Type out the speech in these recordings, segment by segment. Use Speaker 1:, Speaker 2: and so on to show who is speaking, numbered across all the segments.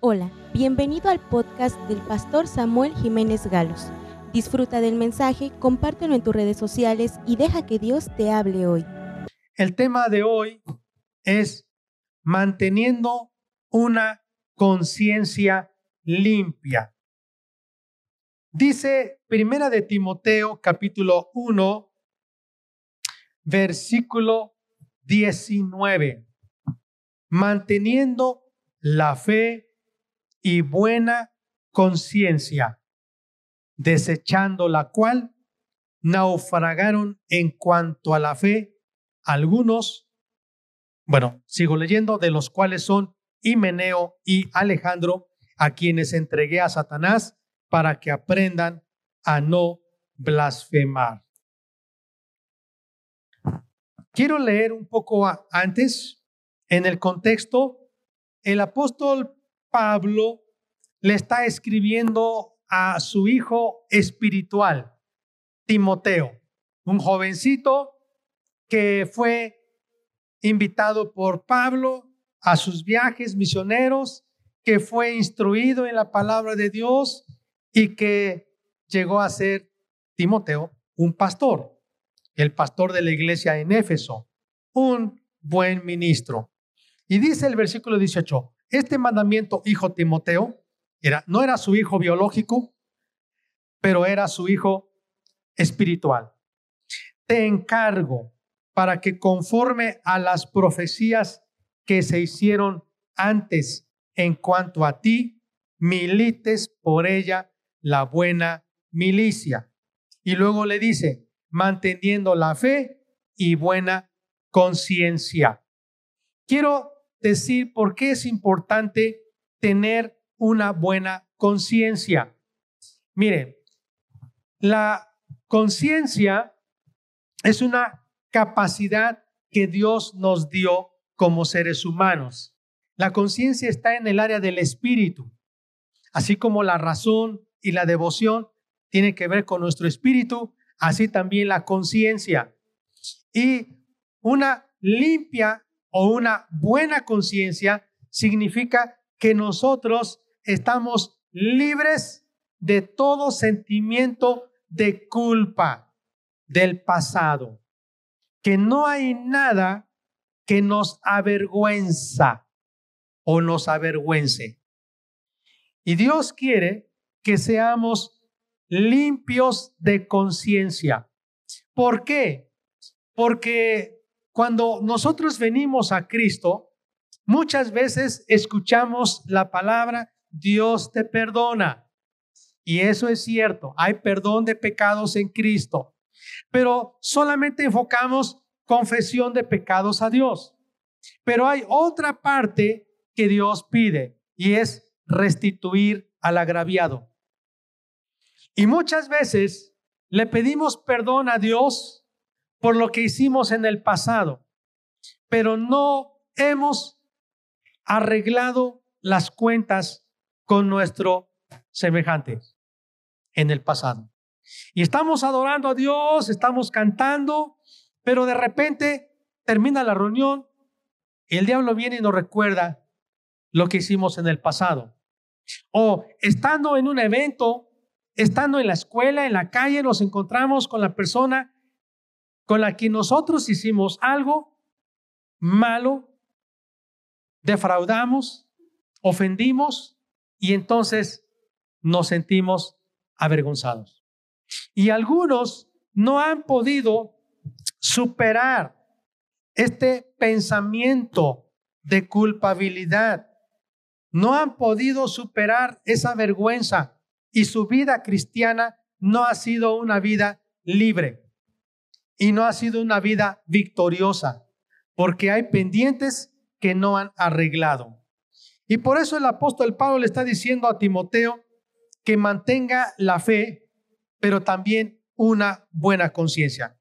Speaker 1: Hola, bienvenido al podcast del pastor Samuel Jiménez Galos. Disfruta del mensaje, compártelo en tus redes sociales y deja que Dios te hable hoy.
Speaker 2: El tema de hoy es manteniendo una conciencia limpia. Dice Primera de Timoteo capítulo 1 versículo 19. Manteniendo la fe y buena conciencia, desechando la cual naufragaron en cuanto a la fe algunos, bueno, sigo leyendo, de los cuales son Himeneo y Alejandro, a quienes entregué a Satanás para que aprendan a no blasfemar. Quiero leer un poco antes, en el contexto, el apóstol Pablo le está escribiendo a su hijo espiritual, Timoteo, un jovencito que fue invitado por Pablo a sus viajes misioneros, que fue instruido en la palabra de Dios y que llegó a ser Timoteo un pastor, el pastor de la iglesia en Éfeso, un buen ministro. Y dice el versículo 18, este mandamiento, hijo Timoteo, era, no era su hijo biológico, pero era su hijo espiritual. Te encargo para que conforme a las profecías que se hicieron antes en cuanto a ti, milites por ella la buena milicia. Y luego le dice, manteniendo la fe y buena conciencia. Quiero decir por qué es importante tener una buena conciencia. Miren, la conciencia es una capacidad que Dios nos dio como seres humanos. La conciencia está en el área del espíritu, así como la razón y la devoción tienen que ver con nuestro espíritu, así también la conciencia. Y una limpia o una buena conciencia significa que nosotros estamos libres de todo sentimiento de culpa del pasado, que no hay nada que nos avergüenza o nos avergüence. Y Dios quiere que seamos limpios de conciencia. ¿Por qué? Porque cuando nosotros venimos a Cristo, muchas veces escuchamos la palabra, Dios te perdona. Y eso es cierto, hay perdón de pecados en Cristo, pero solamente enfocamos confesión de pecados a Dios. Pero hay otra parte que Dios pide y es restituir al agraviado. Y muchas veces le pedimos perdón a Dios por lo que hicimos en el pasado, pero no hemos arreglado las cuentas con nuestro semejante en el pasado. Y estamos adorando a Dios, estamos cantando, pero de repente termina la reunión el diablo viene y nos recuerda lo que hicimos en el pasado. O estando en un evento, estando en la escuela, en la calle, nos encontramos con la persona con la que nosotros hicimos algo malo, defraudamos, ofendimos y entonces nos sentimos avergonzados. Y algunos no han podido superar este pensamiento de culpabilidad. No han podido superar esa vergüenza y su vida cristiana no ha sido una vida libre y no ha sido una vida victoriosa, porque hay pendientes que no han arreglado. Y por eso el apóstol Pablo le está diciendo a Timoteo que mantenga la fe, pero también una buena conciencia.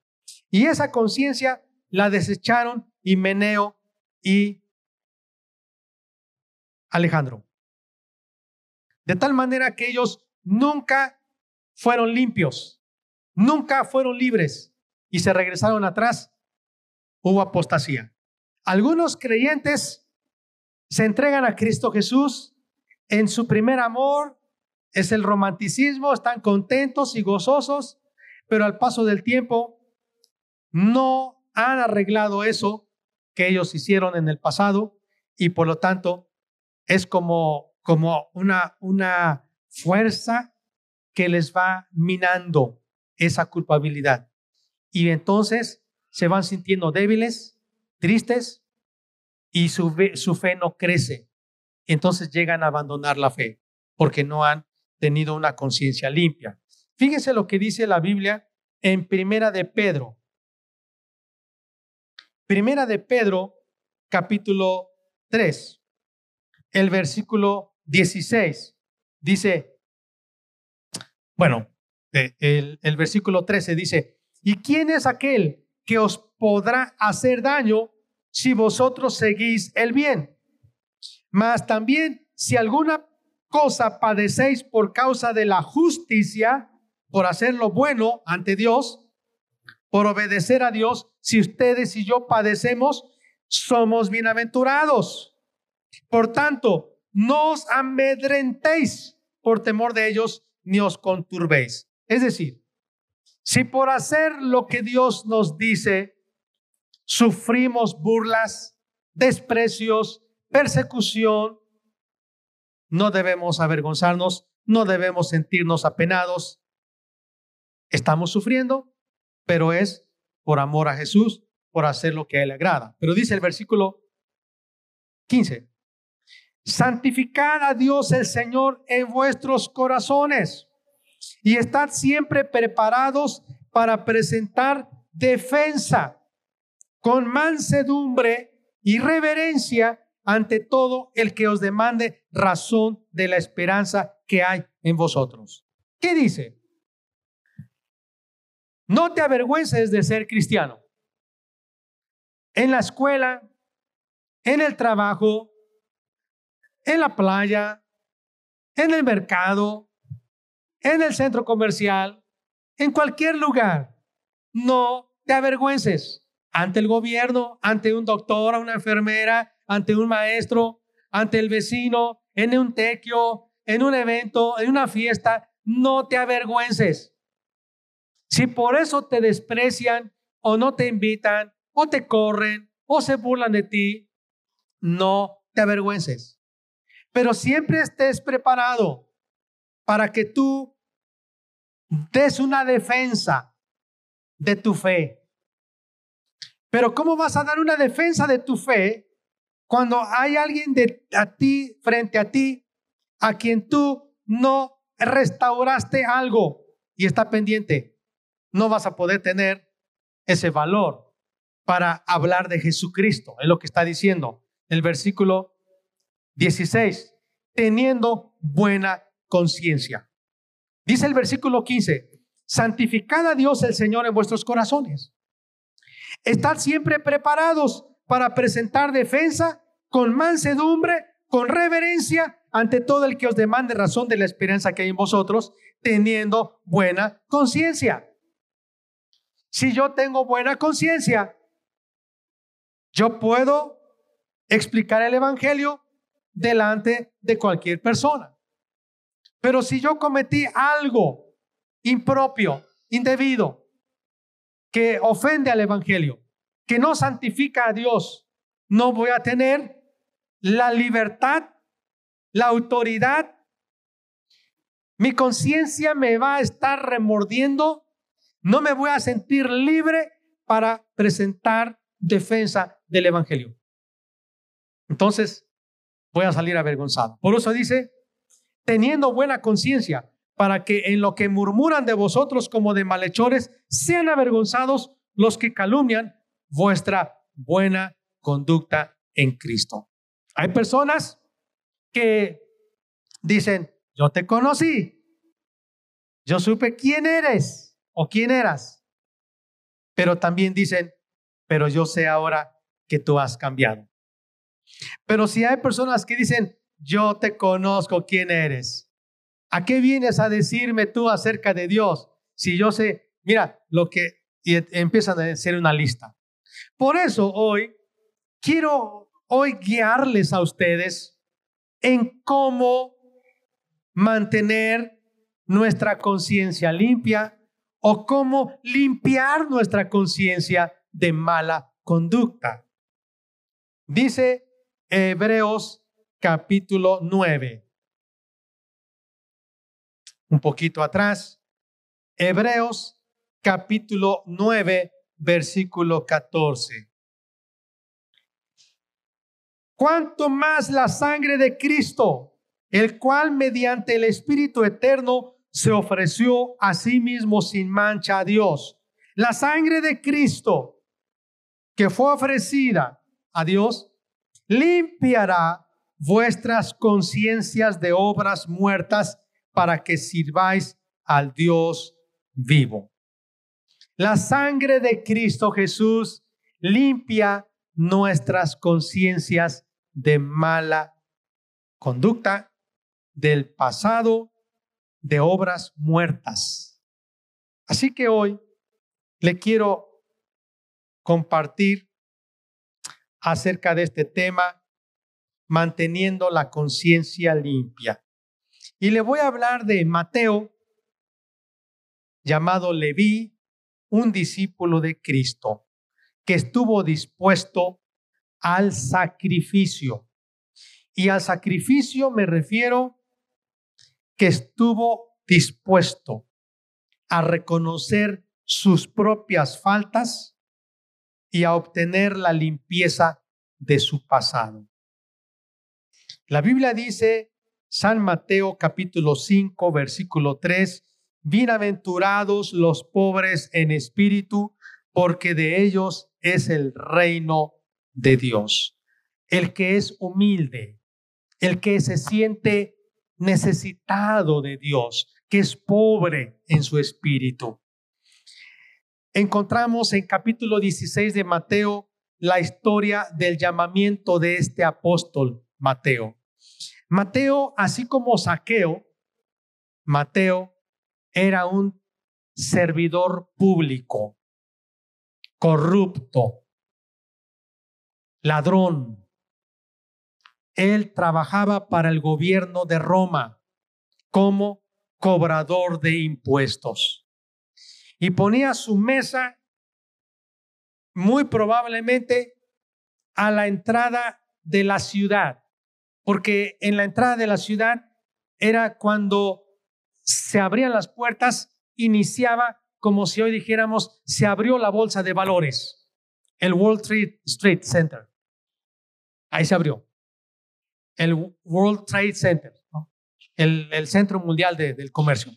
Speaker 2: Y esa conciencia la desecharon Himeneo y Alejandro. De tal manera que ellos nunca fueron limpios, nunca fueron libres y se regresaron atrás, hubo apostasía. Algunos creyentes se entregan a Cristo Jesús, en su primer amor, es el romanticismo, están contentos y gozosos, pero al paso del tiempo no han arreglado eso que ellos hicieron en el pasado y por lo tanto es como, como una, una fuerza que les va minando esa culpabilidad. Y entonces se van sintiendo débiles, tristes y su, su fe no crece. Entonces llegan a abandonar la fe porque no han tenido una conciencia limpia. Fíjense lo que dice la Biblia en Primera de Pedro. Primera de Pedro, capítulo 3, el versículo 16. Dice, bueno, el, el versículo 13 dice, ¿y quién es aquel que os podrá hacer daño si vosotros seguís el bien? Mas también si alguna cosa padecéis por causa de la justicia, por hacer lo bueno ante Dios, por obedecer a Dios, si ustedes y yo padecemos, somos bienaventurados. Por tanto, no os amedrentéis por temor de ellos, ni os conturbéis. Es decir, si por hacer lo que Dios nos dice, sufrimos burlas, desprecios, persecución, no debemos avergonzarnos, no debemos sentirnos apenados. Estamos sufriendo, pero es por amor a Jesús, por hacer lo que a Él agrada. Pero dice el versículo 15, santificad a Dios el Señor en vuestros corazones y estad siempre preparados para presentar defensa con mansedumbre y reverencia ante todo el que os demande razón de la esperanza que hay en vosotros. ¿Qué dice? No te avergüences de ser cristiano. En la escuela, en el trabajo, en la playa, en el mercado, en el centro comercial, en cualquier lugar. No te avergüences ante el gobierno, ante un doctor, una enfermera, ante un maestro, ante el vecino, en un tequio, en un evento, en una fiesta, no te avergüences. Si por eso te desprecian o no te invitan o te corren o se burlan de ti, no te avergüences. Pero siempre estés preparado para que tú des una defensa de tu fe. Pero ¿cómo vas a dar una defensa de tu fe cuando hay alguien de a ti frente a ti a quien tú no restauraste algo y está pendiente, no vas a poder tener ese valor para hablar de Jesucristo. Es lo que está diciendo el versículo 16, teniendo buena conciencia. Dice el versículo 15, santificad a Dios el Señor en vuestros corazones. Estad siempre preparados para presentar defensa con mansedumbre, con reverencia ante todo el que os demande razón de la esperanza que hay en vosotros, teniendo buena conciencia. Si yo tengo buena conciencia, yo puedo explicar el Evangelio delante de cualquier persona. Pero si yo cometí algo impropio, indebido, que ofende al Evangelio, que no santifica a Dios, no voy a tener la libertad, la autoridad. Mi conciencia me va a estar remordiendo. No me voy a sentir libre para presentar defensa del Evangelio. Entonces, voy a salir avergonzado. Por eso dice, teniendo buena conciencia, para que en lo que murmuran de vosotros como de malhechores, sean avergonzados los que calumnian vuestra buena conducta en Cristo. Hay personas que dicen, yo te conocí, yo supe quién eres o quién eras, pero también dicen, pero yo sé ahora que tú has cambiado. Pero si hay personas que dicen, yo te conozco quién eres, ¿a qué vienes a decirme tú acerca de Dios? Si yo sé, mira, lo que y empiezan a hacer una lista. Por eso hoy quiero hoy guiarles a ustedes en cómo mantener nuestra conciencia limpia o cómo limpiar nuestra conciencia de mala conducta. Dice Hebreos capítulo 9. Un poquito atrás. Hebreos capítulo 9, versículo 14. Cuanto más la sangre de Cristo, el cual mediante el Espíritu Eterno se ofreció a sí mismo sin mancha a Dios. La sangre de Cristo que fue ofrecida a Dios limpiará vuestras conciencias de obras muertas para que sirváis al Dios vivo. La sangre de Cristo Jesús limpia nuestras conciencias de mala conducta, del pasado, de obras muertas. Así que hoy le quiero compartir acerca de este tema, manteniendo la conciencia limpia. Y le voy a hablar de Mateo, llamado Leví, un discípulo de Cristo, que estuvo dispuesto al sacrificio. Y al sacrificio me refiero que estuvo dispuesto a reconocer sus propias faltas y a obtener la limpieza de su pasado. La Biblia dice, San Mateo capítulo 5, versículo 3, Bienaventurados los pobres en espíritu, porque de ellos es el reino de Dios. El que es humilde, el que se siente necesitado de Dios, que es pobre en su espíritu. Encontramos en capítulo 16 de Mateo la historia del llamamiento de este apóstol Mateo. Mateo, así como Saqueo, Mateo era un servidor público, corrupto, ladrón. Él trabajaba para el gobierno de Roma como cobrador de impuestos y ponía su mesa muy probablemente a la entrada de la ciudad, porque en la entrada de la ciudad era cuando se abrían las puertas, iniciaba como si hoy dijéramos, se abrió la bolsa de valores, el Wall Street, Center. Ahí se abrió. El World Trade Center, el, Centro Mundial del Comercio.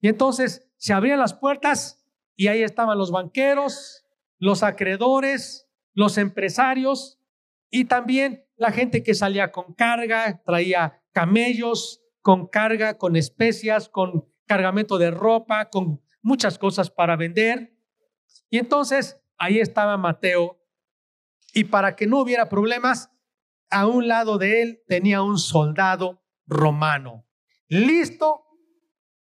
Speaker 2: Y entonces se abrían las puertas y ahí estaban los banqueros, los acreedores, los empresarios y también la gente que salía con carga, traía camellos, con carga, con especias, con cargamento de ropa, con muchas cosas para vender. Y entonces ahí estaba Mateo. Y para que no hubiera problemas, a un lado de él tenía un soldado romano, listo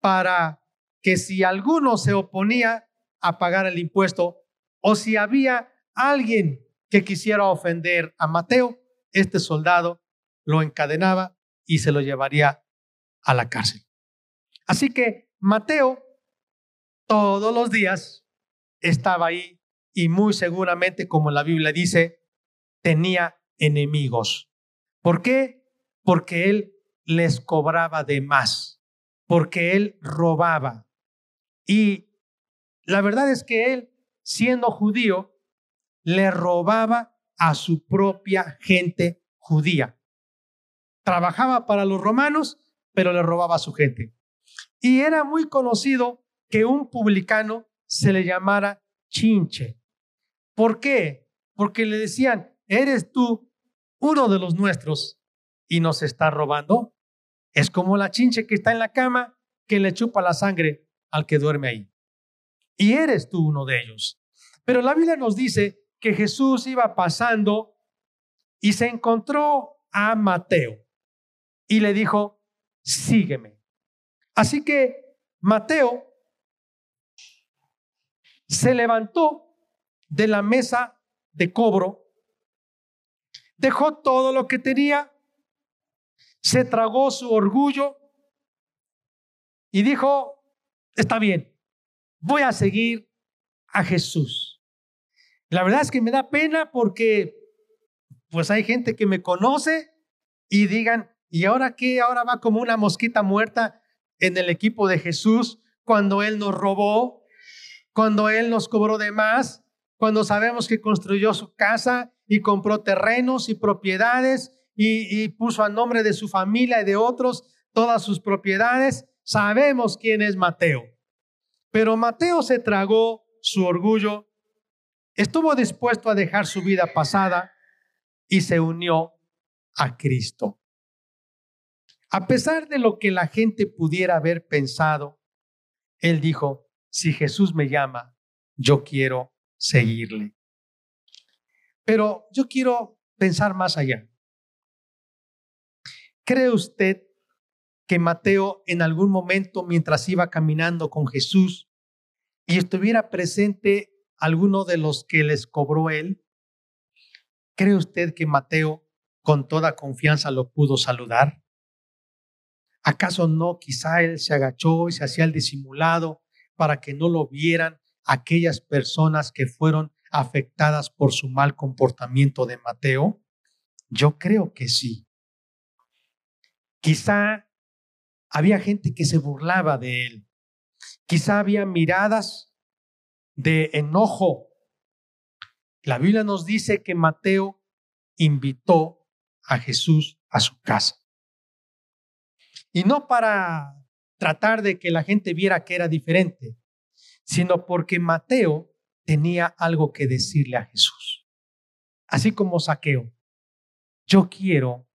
Speaker 2: para que si alguno se oponía a pagar el impuesto o si había alguien que quisiera ofender a Mateo, este soldado lo encadenaba y se lo llevaría a la cárcel. Así que Mateo todos los días estaba ahí y muy seguramente, como la Biblia dice, tenía enemigos. ¿Por qué? Porque él les cobraba de más, porque él robaba. Y la verdad es que él, siendo judío, le robaba a su propia gente judía. Trabajaba para los romanos pero le robaba a su gente. Y era muy conocido que un publicano se le llamara chinche. ¿Por qué? Porque le decían, eres tú uno de los nuestros y nos está robando. Es como la chinche que está en la cama que le chupa la sangre al que duerme ahí. Y eres tú uno de ellos. Pero la Biblia nos dice que Jesús iba pasando y se encontró a Mateo y le dijo, sígueme. Así que Mateo se levantó de la mesa de cobro, dejó todo lo que tenía, se tragó su orgullo y dijo, está bien, voy a seguir a Jesús. La verdad es que me da pena porque pues hay gente que me conoce y digan, ¿y ahora qué? Ahora va como una mosquita muerta en el equipo de Jesús cuando Él nos robó, cuando Él nos cobró de más, cuando sabemos que construyó su casa y compró terrenos y propiedades y, puso a nombre de su familia y de otros todas sus propiedades. Sabemos quién es Mateo. Pero Mateo se tragó su orgullo, estuvo dispuesto a dejar su vida pasada y se unió a Cristo. A pesar de lo que la gente pudiera haber pensado, él dijo, si Jesús me llama, yo quiero seguirle. Pero yo quiero pensar más allá. ¿Cree usted que Mateo en algún momento mientras iba caminando con Jesús y estuviera presente alguno de los que les cobró él, ¿cree usted que Mateo con toda confianza lo pudo saludar? ¿Acaso no quizá él se agachó y se hacía el disimulado para que no lo vieran aquellas personas que fueron afectadas por su mal comportamiento de Mateo? Yo creo que sí. Quizá había gente que se burlaba de él. Quizá había miradas de enojo. La Biblia nos dice que Mateo invitó a Jesús a su casa. Y no para tratar de que la gente viera que era diferente, sino porque Mateo tenía algo que decirle a Jesús. Así como Saqueo, yo quiero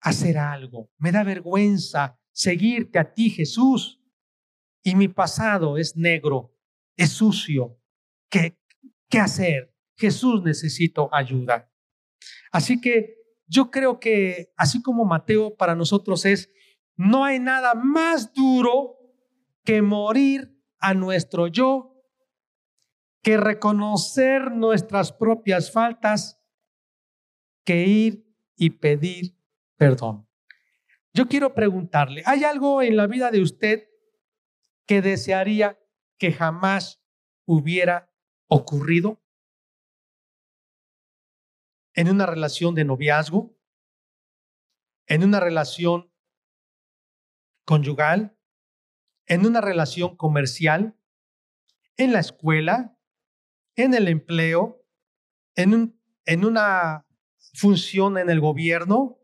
Speaker 2: hacer algo, me da vergüenza seguirte a ti, Jesús. Y mi pasado es negro, es sucio. ¿Qué, qué hacer? Jesús necesito ayuda. Así que yo creo que así como Mateo para nosotros es, no hay nada más duro que morir a nuestro yo, que reconocer nuestras propias faltas, que ir y pedir perdón. Yo quiero preguntarle, ¿hay algo en la vida de usted que desearía que jamás hubiera ocurrido? ¿En una relación de noviazgo? ¿En una relación conyugal? ¿En una relación comercial? ¿En la escuela? ¿En el empleo? ¿En, un, en una función en el gobierno?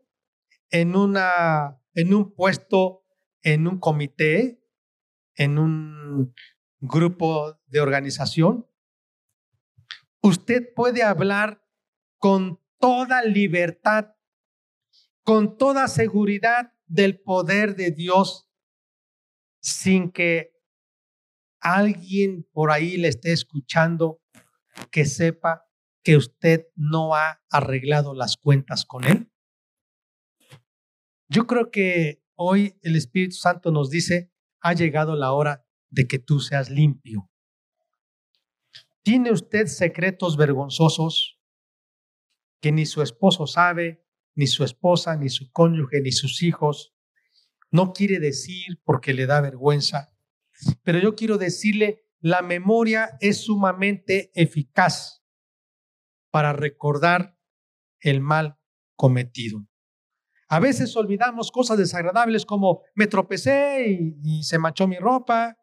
Speaker 2: ¿En una en un puesto, en un comité, en un grupo de organización, usted puede hablar con toda libertad, con toda seguridad del poder de Dios, sin que alguien por ahí le esté escuchando que sepa que usted no ha arreglado las cuentas con él. Yo creo que hoy el Espíritu Santo nos dice, ha llegado la hora de que tú seas limpio. ¿Tiene usted secretos vergonzosos que ni su esposo sabe, ni su esposa, ni su cónyuge, ni sus hijos? No quiere decir porque le da vergüenza, pero yo quiero decirle, la memoria es sumamente eficaz para recordar el mal cometido. A veces olvidamos cosas desagradables como me tropecé y, se manchó mi ropa.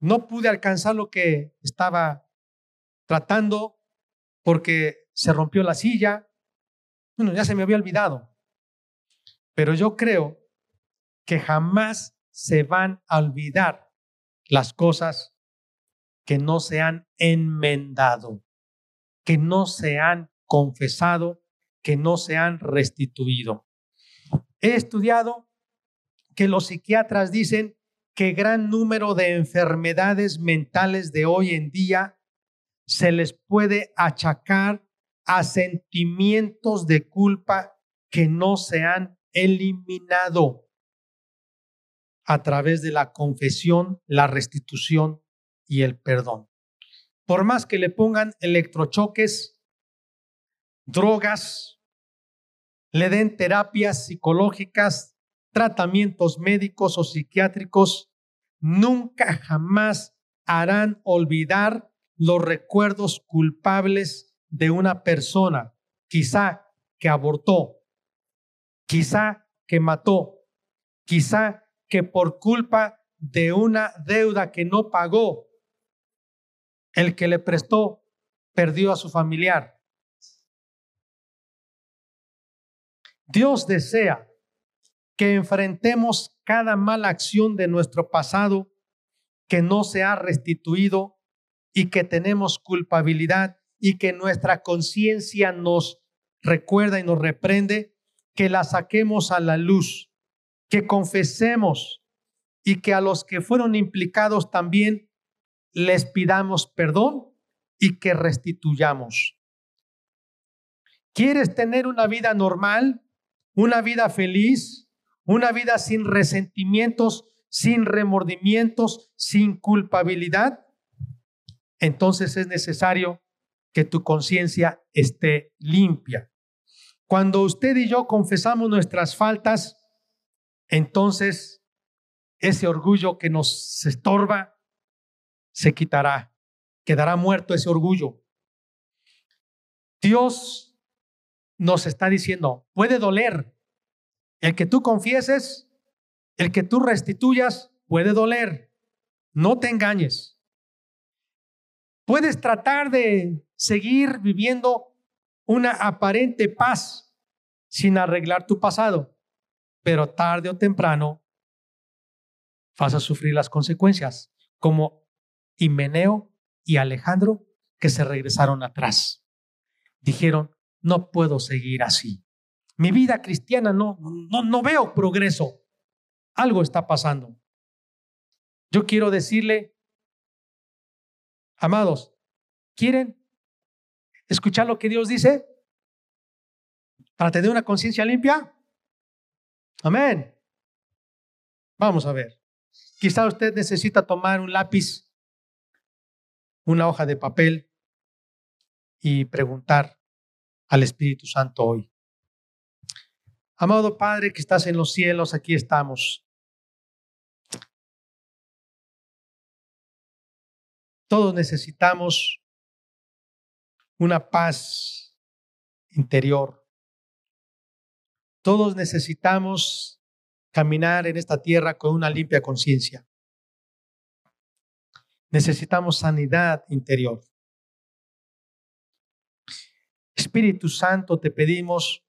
Speaker 2: No pude alcanzar lo que estaba tratando porque se rompió la silla. Bueno, ya se me había olvidado. Pero yo creo que jamás se van a olvidar las cosas que no se han enmendado, que no se han confesado que no se han restituido. He estudiado que los psiquiatras dicen que gran número de enfermedades mentales de hoy en día se les puede achacar a sentimientos de culpa que no se han eliminado a través de la confesión, la restitución y el perdón. Por más que le pongan electrochoques, drogas, le den terapias psicológicas tratamientos médicos o psiquiátricos, nunca jamás harán olvidar los recuerdos culpables de una persona, quizá que abortó, quizá que mató, quizá que por culpa de una deuda que no pagó, el que le prestó perdió a su familiar. Dios desea que enfrentemos cada mala acción de nuestro pasado que no se ha restituido y que tenemos culpabilidad y que nuestra conciencia nos recuerda y nos reprende, que la saquemos a la luz, que confesemos y que a los que fueron implicados también les pidamos perdón y que restituyamos. ¿Quieres tener una vida normal? ¿Una vida feliz? Una vida sin resentimientos, sin remordimientos, sin culpabilidad. Entonces es necesario que tu conciencia esté limpia. Cuando usted y yo confesamos nuestras faltas, entonces ese orgullo que nos estorba se quitará. Quedará muerto ese orgullo. Dios nos está diciendo, puede doler, el que tú confieses, el que tú restituyas, puede doler. No te engañes. Puedes tratar de seguir viviendo una aparente paz sin arreglar tu pasado, pero tarde o temprano vas a sufrir las consecuencias, como Himeneo y Alejandro que se regresaron atrás. Dijeron, no puedo seguir así. Mi vida cristiana no, no, no veo progreso. Algo está pasando. Yo quiero decirle, amados, ¿quieren escuchar lo que Dios dice? Para tener una conciencia limpia. Amén. Vamos a ver. Quizá usted necesita tomar un lápiz, una hoja de papel y preguntar al Espíritu Santo hoy. Amado Padre que estás en los cielos, aquí estamos. Todos necesitamos una paz interior. Todos necesitamos caminar en esta tierra con una limpia conciencia. Necesitamos sanidad interior. Espíritu Santo, te pedimos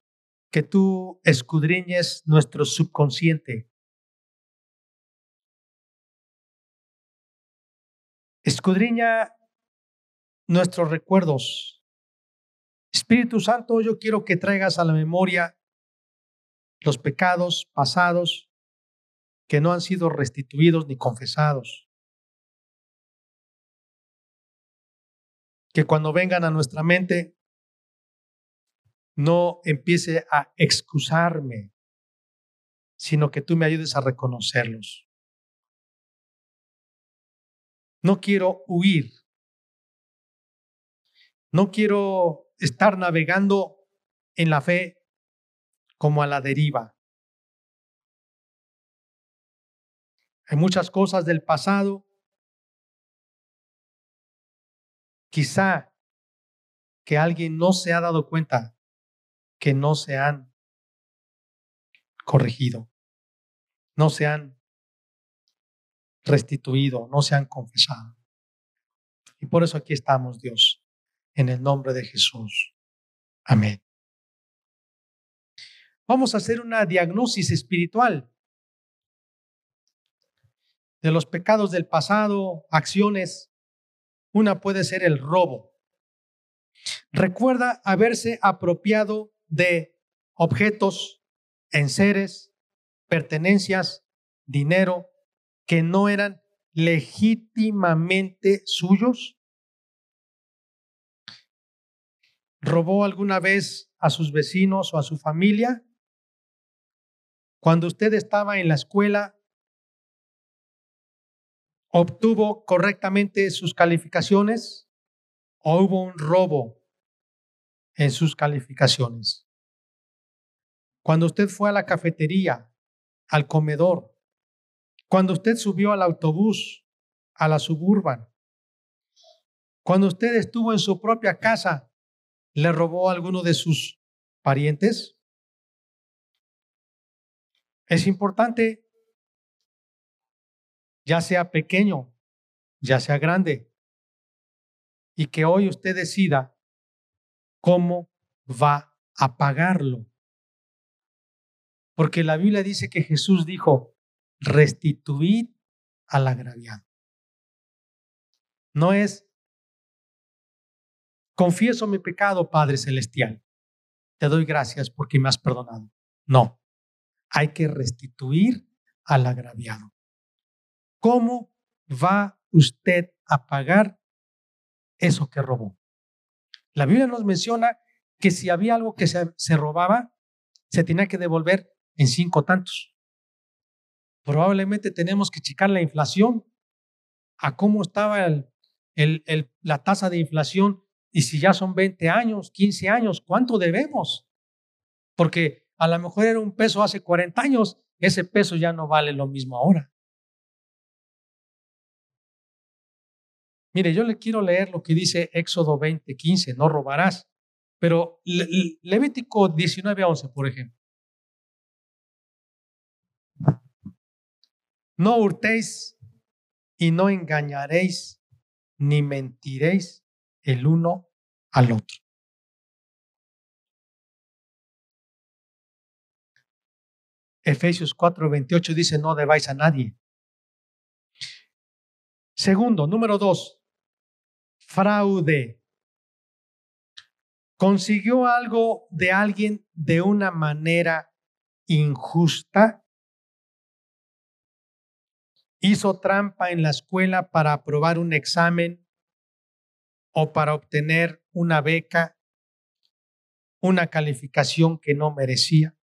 Speaker 2: que tú escudriñes nuestro subconsciente. Escudriña nuestros recuerdos. Espíritu Santo, yo quiero que traigas a la memoria los pecados pasados que no han sido restituidos ni confesados. Que cuando vengan a nuestra mente no empiece a excusarme, sino que tú me ayudes a reconocerlos. No quiero huir. No quiero estar navegando en la fe como a la deriva. Hay muchas cosas del pasado. Quizá que alguien no se ha dado cuenta que no se han corregido, no se han restituido, no se han confesado. Y por eso aquí estamos, Dios, en el nombre de Jesús. Amén. Vamos a hacer una diagnosis espiritual de los pecados del pasado, acciones. Una puede ser el robo. Recuerda haberse apropiado de objetos, enseres, pertenencias, dinero que no eran legítimamente suyos? ¿Robó alguna vez a sus vecinos o a su familia? Cuando usted estaba en la escuela, ¿obtuvo correctamente sus calificaciones o hubo un robo en sus calificaciones. Cuando usted fue a la cafetería, al comedor, cuando usted subió al autobús, a la suburban, cuando usted estuvo en su propia casa, ¿le robó a alguno de sus parientes? Es importante, ya sea pequeño, ya sea grande, y que hoy usted decida cómo va a pagarlo. Porque la Biblia dice que Jesús dijo, restituid al agraviado. No es, confieso mi pecado, Padre Celestial. Te doy gracias porque me has perdonado. No, hay que restituir al agraviado. ¿Cómo va usted a pagar eso que robó? La Biblia nos menciona que si había algo que se, se robaba, se tenía que devolver en cinco tantos. Probablemente tenemos que checar la inflación, a cómo estaba la tasa de inflación y si ya son 20 años, 15 años, ¿cuánto debemos? Porque a lo mejor era un peso hace 40 años, ese peso ya no vale lo mismo ahora. Mire, yo le quiero leer lo que dice Éxodo 20, 15, no robarás. Pero Levítico 19, 11, por ejemplo. No hurtéis y no engañaréis ni mentiréis el uno al otro. Efesios 4:28 dice, no debáis a nadie. Segundo, número dos, fraude. Consiguió algo de alguien de una manera injusta hizo trampa en la escuela para aprobar un examen o para obtener una beca, una calificación que no merecía.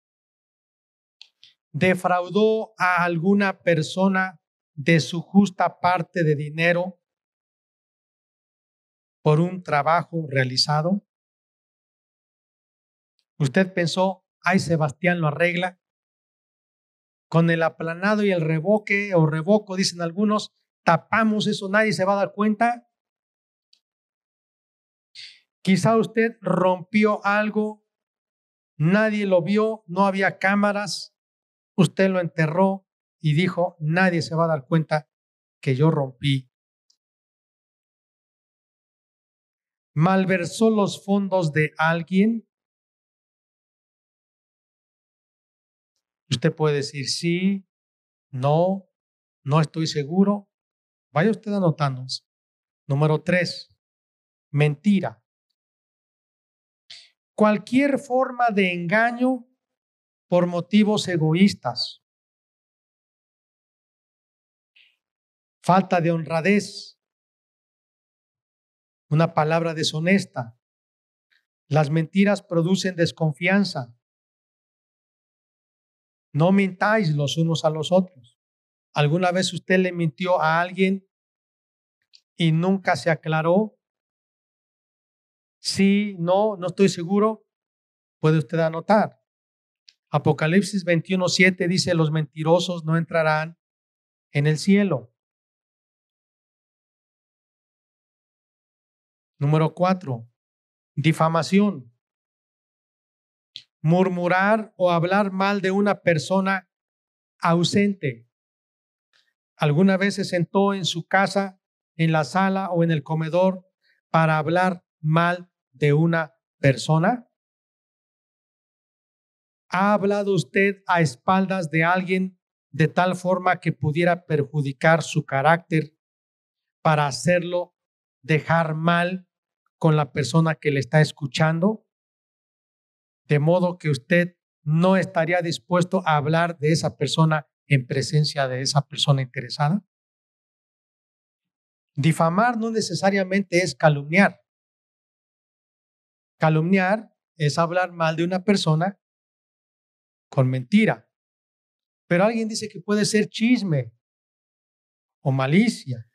Speaker 2: Defraudó a alguna persona de su justa parte de dinero por un trabajo realizado. Usted pensó, ay, Sebastián lo arregla con el aplanado y el revoque o revoco, dicen algunos, tapamos eso, nadie se va a dar cuenta. Quizá usted rompió algo, nadie lo vio, no había cámaras, usted lo enterró y dijo, nadie se va a dar cuenta que yo rompí. Malversó los fondos de alguien Usted puede decir sí, no, no estoy seguro. Vaya usted anotando. Número tres, mentira. Cualquier forma de engaño por motivos egoístas. Falta de honradez. Una palabra deshonesta. Las mentiras producen desconfianza. No mintáis los unos a los otros. ¿Alguna vez usted le mintió a alguien y nunca se aclaró? Sí, no, no estoy seguro. Puede usted anotar. Apocalipsis 21:7 dice, los mentirosos no entrarán en el cielo. Número cuatro, difamación murmurar o hablar mal de una persona ausente. ¿Alguna vez se sentó en su casa, en la sala o en el comedor para hablar mal de una persona? ¿Ha hablado usted a espaldas de alguien de tal forma que pudiera perjudicar su carácter para hacerlo dejar mal con la persona que le está escuchando? de modo que usted no estaría dispuesto a hablar de esa persona en presencia de esa persona interesada? Difamar no necesariamente es calumniar. Calumniar es hablar mal de una persona con mentira. Pero alguien dice que puede ser chisme o malicia.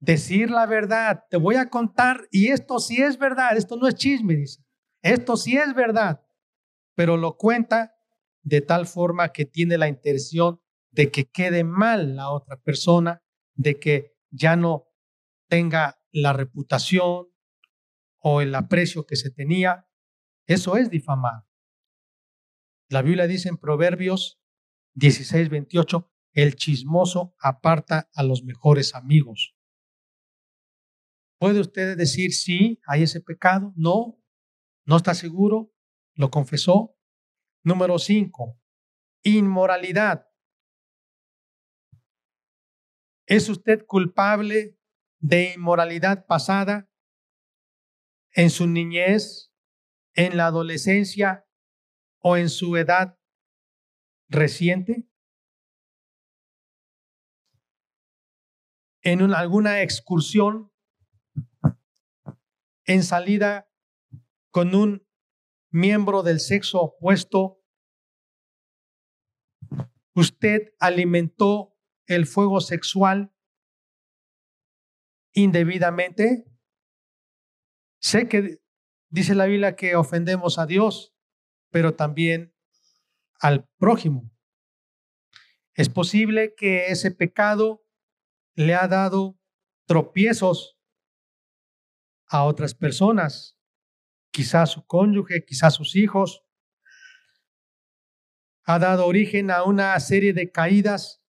Speaker 2: Decir la verdad, te voy a contar, y esto sí es verdad, esto no es chisme, dice. Esto sí es verdad, pero lo cuenta de tal forma que tiene la intención de que quede mal la otra persona, de que ya no tenga la reputación o el aprecio que se tenía. Eso es difamar. La Biblia dice en Proverbios 16, 28, el chismoso aparta a los mejores amigos. ¿Puede usted decir sí, hay ese pecado? No, no está seguro, lo confesó. Número 5, inmoralidad. ¿Es usted culpable de inmoralidad pasada en su niñez, en la adolescencia o en su edad reciente? ¿En alguna excursión? ¿En salida con un miembro del sexo opuesto? ¿Usted alimentó el fuego sexual indebidamente? Sé que dice la Biblia que ofendemos a Dios, pero también al prójimo. Es posible que ese pecado le ha dado tropiezos a otras personas, quizás su cónyuge, quizás sus hijos. Ha dado origen a una serie de caídas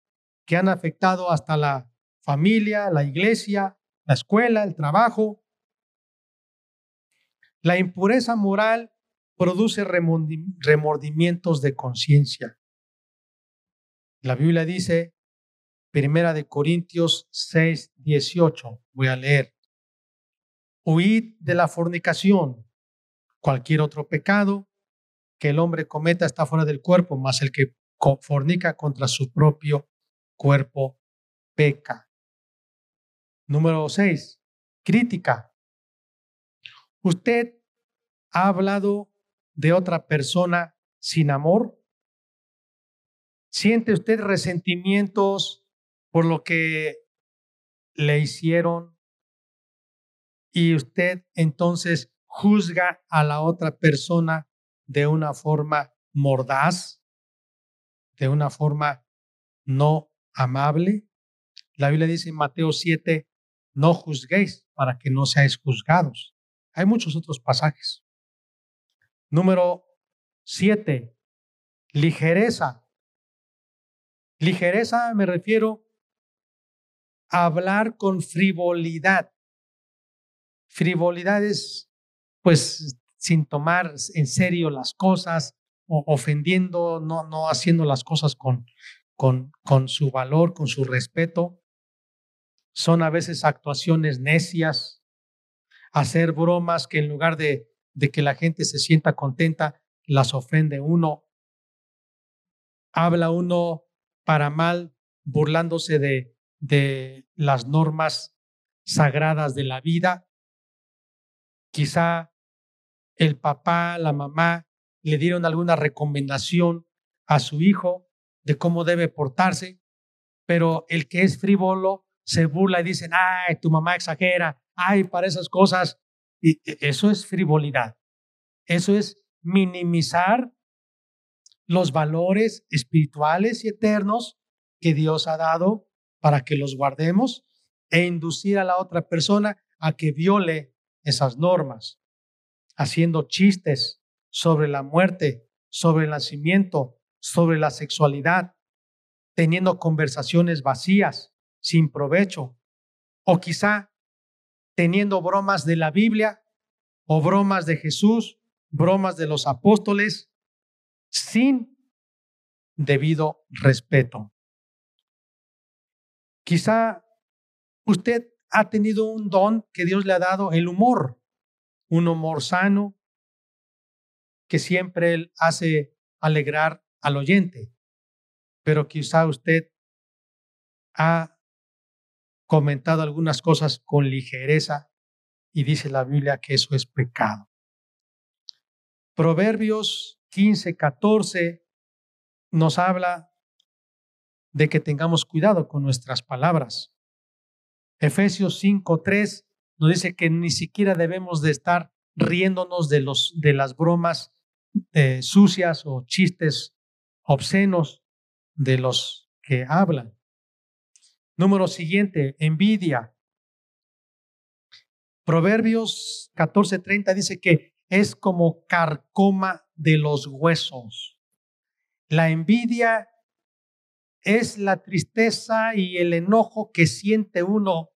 Speaker 2: que han afectado hasta la familia, la iglesia, la escuela, el trabajo. La impureza moral produce remordimientos de conciencia. La Biblia dice, Primera de Corintios 6, 18, voy a leer, huid de la fornicación, cualquier otro pecado que el hombre cometa está fuera del cuerpo, más el que fornica contra su propio cuerpo peca. Número seis, crítica. ¿Usted ha hablado de otra persona sin amor? ¿Siente usted resentimientos por lo que le hicieron? Y usted entonces juzga a la otra persona de una forma mordaz, de una forma no amable. La Biblia dice en Mateo 7, no juzguéis para que no seáis juzgados. Hay muchos otros pasajes. Número 7, ligereza. Ligereza me refiero a hablar con frivolidad. Frivolidad es, pues, sin tomar en serio las cosas, o ofendiendo, no, no haciendo las cosas con, con, su valor, con su respeto. Son a veces actuaciones necias, hacer bromas que en lugar de, de que la gente se sienta contenta, las ofende uno. Habla uno para mal, burlándose de, de las normas sagradas de la vida. Quizá el papá, la mamá le dieron alguna recomendación a su hijo de cómo debe portarse, pero el que es frívolo se burla y dicen, ay, tu mamá exagera, ay, para esas cosas. E, eso es frivolidad. Eso es minimizar los valores espirituales y eternos que Dios ha dado para que los guardemos e inducir a la otra persona a que viole esas normas, haciendo chistes sobre la muerte, sobre el nacimiento, sobre la sexualidad, teniendo conversaciones vacías, sin provecho, o quizá teniendo bromas de la Biblia o bromas de Jesús, bromas de los apóstoles, sin debido respeto. Quizá usted ha tenido un don que Dios le ha dado, el humor, un humor sano que siempre él hace alegrar al oyente, pero quizá usted ha comentado algunas cosas con ligereza y dice la Biblia que eso es pecado. Proverbios 15, 14 nos habla de que tengamos cuidado con nuestras palabras. Efesios 5, 3 nos dice que ni siquiera debemos de estar riéndonos de, los, de las bromas eh, sucias o chistes obscenos de los que hablan. Número siguiente, envidia. Proverbios 14:30 dice que es como carcoma de los huesos. La envidia es la tristeza y el enojo que siente uno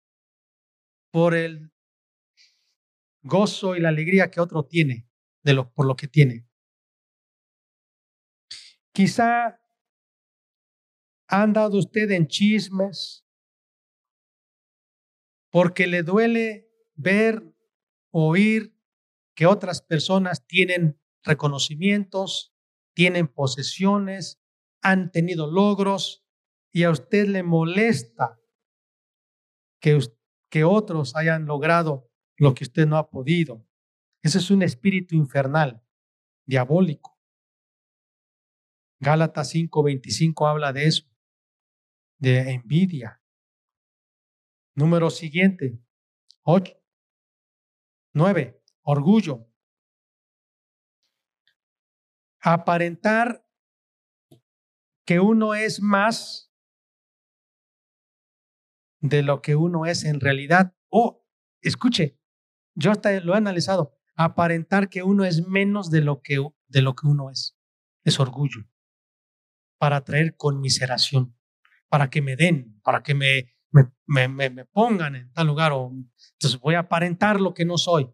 Speaker 2: por el gozo y la alegría que otro tiene de lo, por lo que tiene. Quizá ha andado usted en chismes porque le duele ver, oír que otras personas tienen reconocimientos, tienen posesiones, han tenido logros y a usted le molesta que, que otros hayan logrado lo que usted no ha podido. Ese es un espíritu infernal, diabólico. Gálatas 5:25 habla de eso, de envidia. Número siguiente, 8. 9. Orgullo. Aparentar que uno es más de lo que uno es en realidad. O, escuche, yo hasta lo he analizado, aparentar que uno es menos de lo que, de lo que uno es. Es orgullo. Para traer conmiseración, para que me den, para que me, me, me, me pongan en tal lugar. O, entonces voy a aparentar lo que no soy.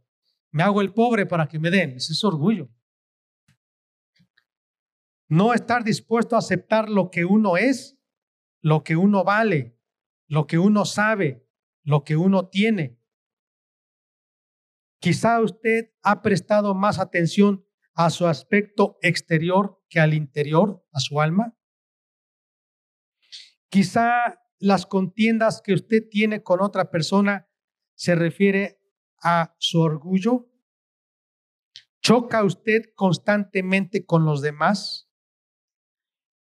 Speaker 2: Me hago el pobre para que me den. Ese es orgullo. No estar dispuesto a aceptar lo que uno es, lo que uno vale, lo que uno sabe, lo que uno tiene. Quizá usted ha prestado más atención a su aspecto exterior que al interior, a su alma. Quizá las contiendas que usted tiene con otra persona se refiere a su orgullo. ¿Choca usted constantemente con los demás?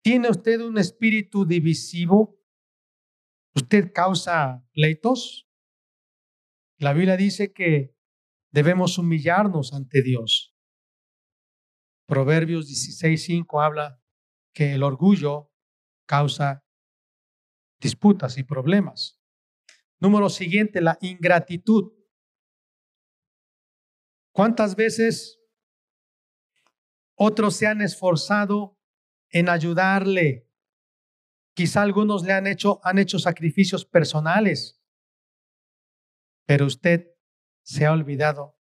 Speaker 2: ¿Tiene usted un espíritu divisivo? ¿Usted causa pleitos? La Biblia dice que debemos humillarnos ante Dios. Proverbios 16:5 habla que el orgullo causa disputas y problemas. Número siguiente, la ingratitud. ¿Cuántas veces otros se han esforzado en ayudarle. Quizá algunos le han hecho, han hecho sacrificios personales, pero usted se ha olvidado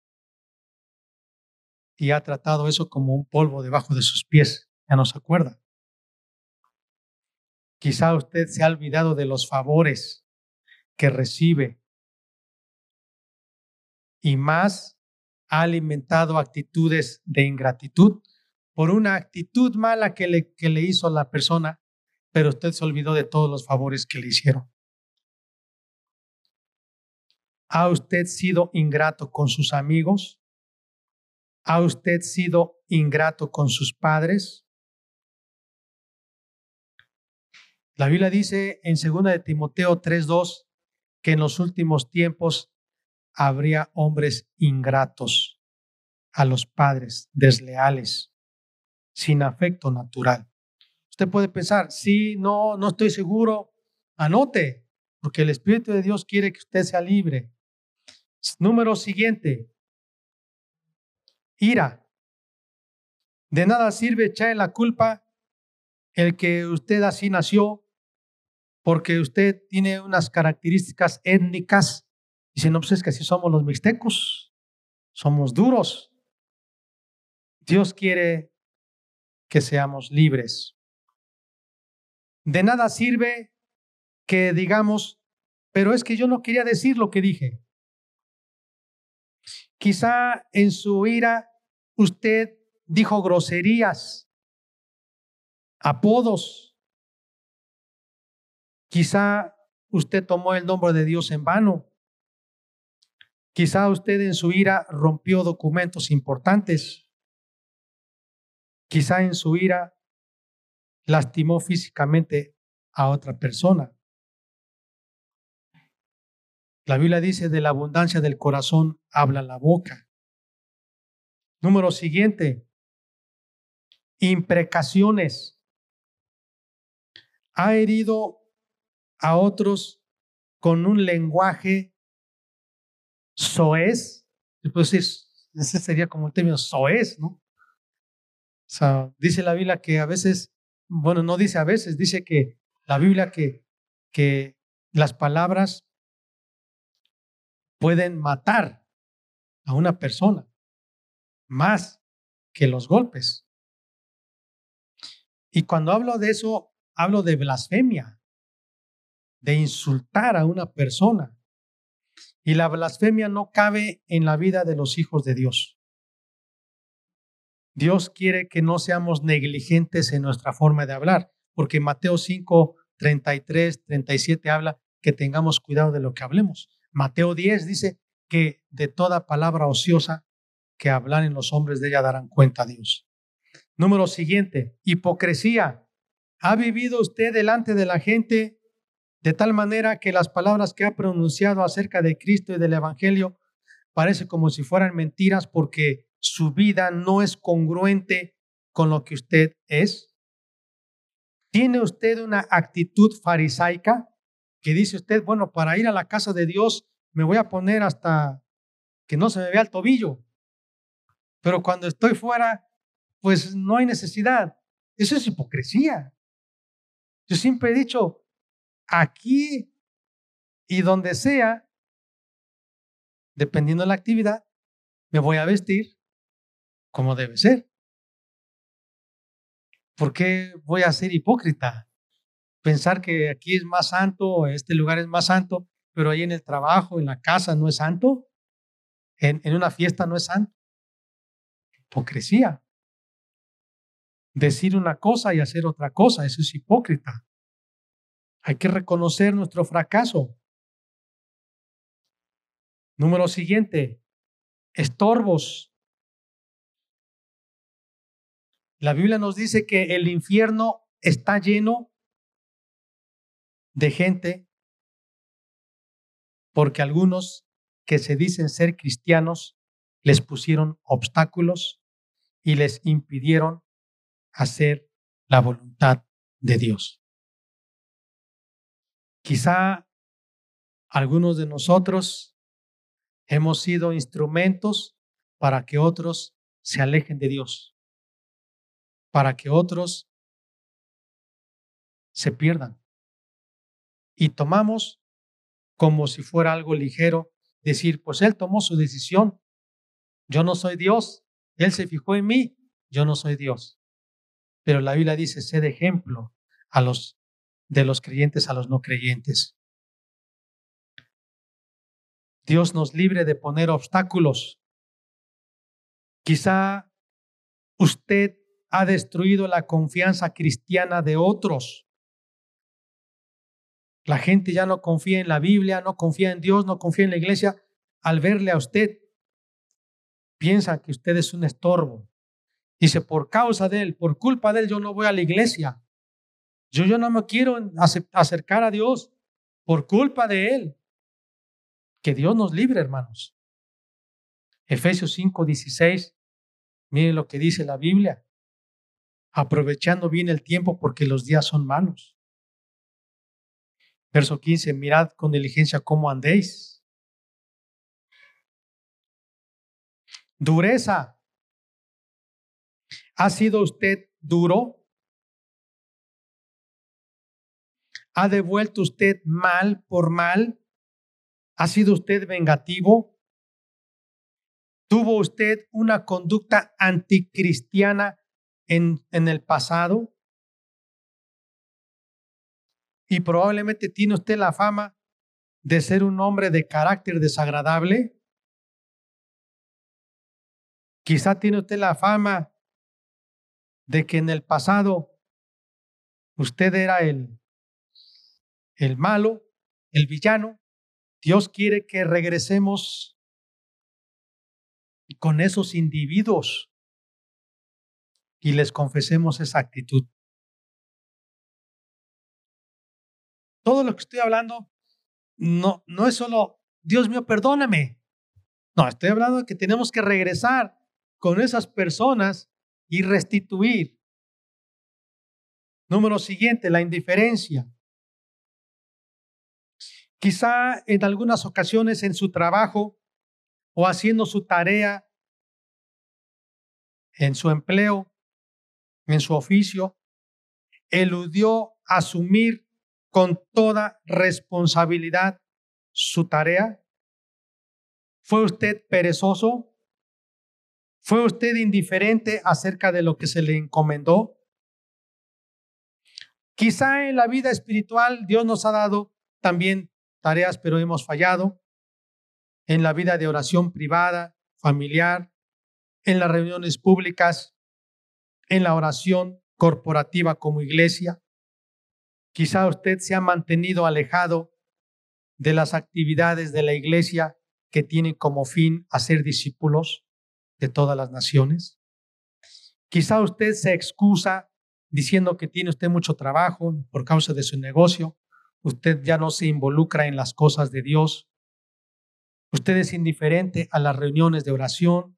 Speaker 2: y ha tratado eso como un polvo debajo de sus pies. Ya no se acuerda. Quizá usted se ha olvidado de los favores que recibe y más ha alimentado actitudes de ingratitud por una actitud mala que le, que le hizo la persona, pero usted se olvidó de todos los favores que le hicieron. ¿Ha usted sido ingrato con sus amigos? ¿Ha usted sido ingrato con sus padres? La Biblia dice en 2 de Timoteo 3:2 que en los últimos tiempos habría hombres ingratos a los padres, desleales, sin afecto natural. Usted puede pensar, sí, no, no estoy seguro, anote, porque el Espíritu de Dios quiere que usted sea libre. Número siguiente, ira. De nada sirve echar la culpa el que usted así nació, porque usted tiene unas características étnicas. Y si no, pues es que así somos los mixtecos, somos duros. Dios quiere que seamos libres. De nada sirve que digamos, pero es que yo no quería decir lo que dije. Quizá en su ira usted dijo groserías, apodos. Quizá usted tomó el nombre de Dios en vano. Quizá usted en su ira rompió documentos importantes. Quizá en su ira lastimó físicamente a otra persona. La Biblia dice, de la abundancia del corazón habla la boca. Número siguiente, imprecaciones. ha herido a otros con un lenguaje soez. Pues ese sería como el término soez, ¿no? O sea, dice la Biblia que a veces, bueno, no dice a veces, dice que la Biblia que, que las palabras pueden matar a una persona más que los golpes. Y cuando hablo de eso, hablo de blasfemia, de insultar a una persona. Y la blasfemia no cabe en la vida de los hijos de Dios. Dios quiere que no seamos negligentes en nuestra forma de hablar, porque Mateo 5, 33, 37 habla que tengamos cuidado de lo que hablemos. Mateo 10 dice que de toda palabra ociosa que en los hombres de ella darán cuenta a Dios. Número siguiente, hipocresía. ¿Ha vivido usted delante de la gente de tal manera que las palabras que ha pronunciado acerca de Cristo y del Evangelio parece como si fueran mentiras porque su vida no es congruente con lo que usted es? ¿Tiene usted una actitud farisaica que dice usted, bueno, para ir a la casa de Dios me voy a poner hasta que no se me vea el tobillo? Pero cuando estoy fuera, pues no hay necesidad. Eso es hipocresía. Yo siempre he dicho, aquí y donde sea, dependiendo de la actividad, me voy a vestir como debe ser. ¿Por qué voy a ser hipócrita? Pensar que aquí es más santo, este lugar es más santo, pero ahí en el trabajo, en la casa no es santo, en, en una fiesta no es santo hipocresía. Decir una cosa y hacer otra cosa, eso es hipócrita. Hay que reconocer nuestro fracaso. Número siguiente, estorbos. La Biblia nos dice que el infierno está lleno de gente porque algunos que se dicen ser cristianos les pusieron obstáculos y les impidieron hacer la voluntad de Dios. Quizá algunos de nosotros hemos sido instrumentos para que otros se alejen de Dios, para que otros se pierdan. Y tomamos como si fuera algo ligero, decir, pues Él tomó su decisión, yo no soy Dios. Él se fijó en mí. Yo no soy Dios. Pero la Biblia dice, sé ejemplo a los de los creyentes a los no creyentes. Dios nos libre de poner obstáculos. Quizá usted ha destruido la confianza cristiana de otros. La gente ya no confía en la Biblia, no confía en Dios, no confía en la iglesia al verle a usted piensa que usted es un estorbo. Dice, por causa de él, por culpa de él, yo no voy a la iglesia. Yo, yo no me quiero acercar a Dios por culpa de él. Que Dios nos libre, hermanos. Efesios 5, 16. Mire lo que dice la Biblia. Aprovechando bien el tiempo porque los días son malos. Verso 15. Mirad con diligencia cómo andéis Dureza. ¿Ha sido usted duro? ¿Ha devuelto usted mal por mal? ¿Ha sido usted vengativo? ¿Tuvo usted una conducta anticristiana en, el pasado? Y probablemente tiene usted la fama de ser un hombre de carácter desagradable. Quizá tiene usted la fama de que en el pasado usted era el, el malo, el villano. Dios quiere que regresemos con esos individuos y les confesemos esa actitud. Todo lo que estoy hablando no, no es solo, Dios mío, perdóname. No, estoy hablando de que tenemos que regresar con esas personas y restituir Número siguiente, la indiferencia. Quizá en algunas ocasiones en su trabajo o haciendo su tarea, en su empleo, en su oficio, eludió asumir con toda responsabilidad su tarea. ¿Fue usted perezoso? ¿Fue usted indiferente acerca de lo que se le encomendó? Quizá en la vida espiritual Dios nos ha dado también tareas, pero hemos fallado. En la vida de oración privada, familiar, en las reuniones públicas, en la oración corporativa como iglesia. Quizá usted se ha mantenido alejado de las actividades de la iglesia que tienen como fin hacer discípulos de todas las naciones. Quizá usted se excusa diciendo que tiene usted mucho trabajo por causa de su negocio. Usted ya no se involucra en las cosas de Dios. Usted es indiferente a las reuniones de oración.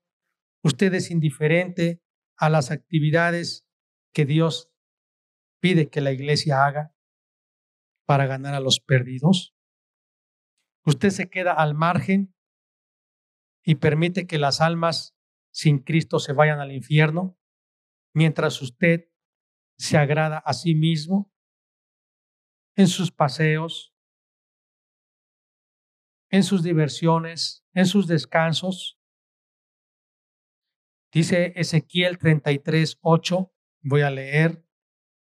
Speaker 2: Usted es indiferente a las actividades que Dios pide que la iglesia haga para ganar a los perdidos. Usted se queda al margen y permite que las almas sin Cristo se vayan al infierno, mientras usted se agrada a sí mismo en sus paseos, en sus diversiones, en sus descansos. Dice Ezequiel 33, 8, voy a leer.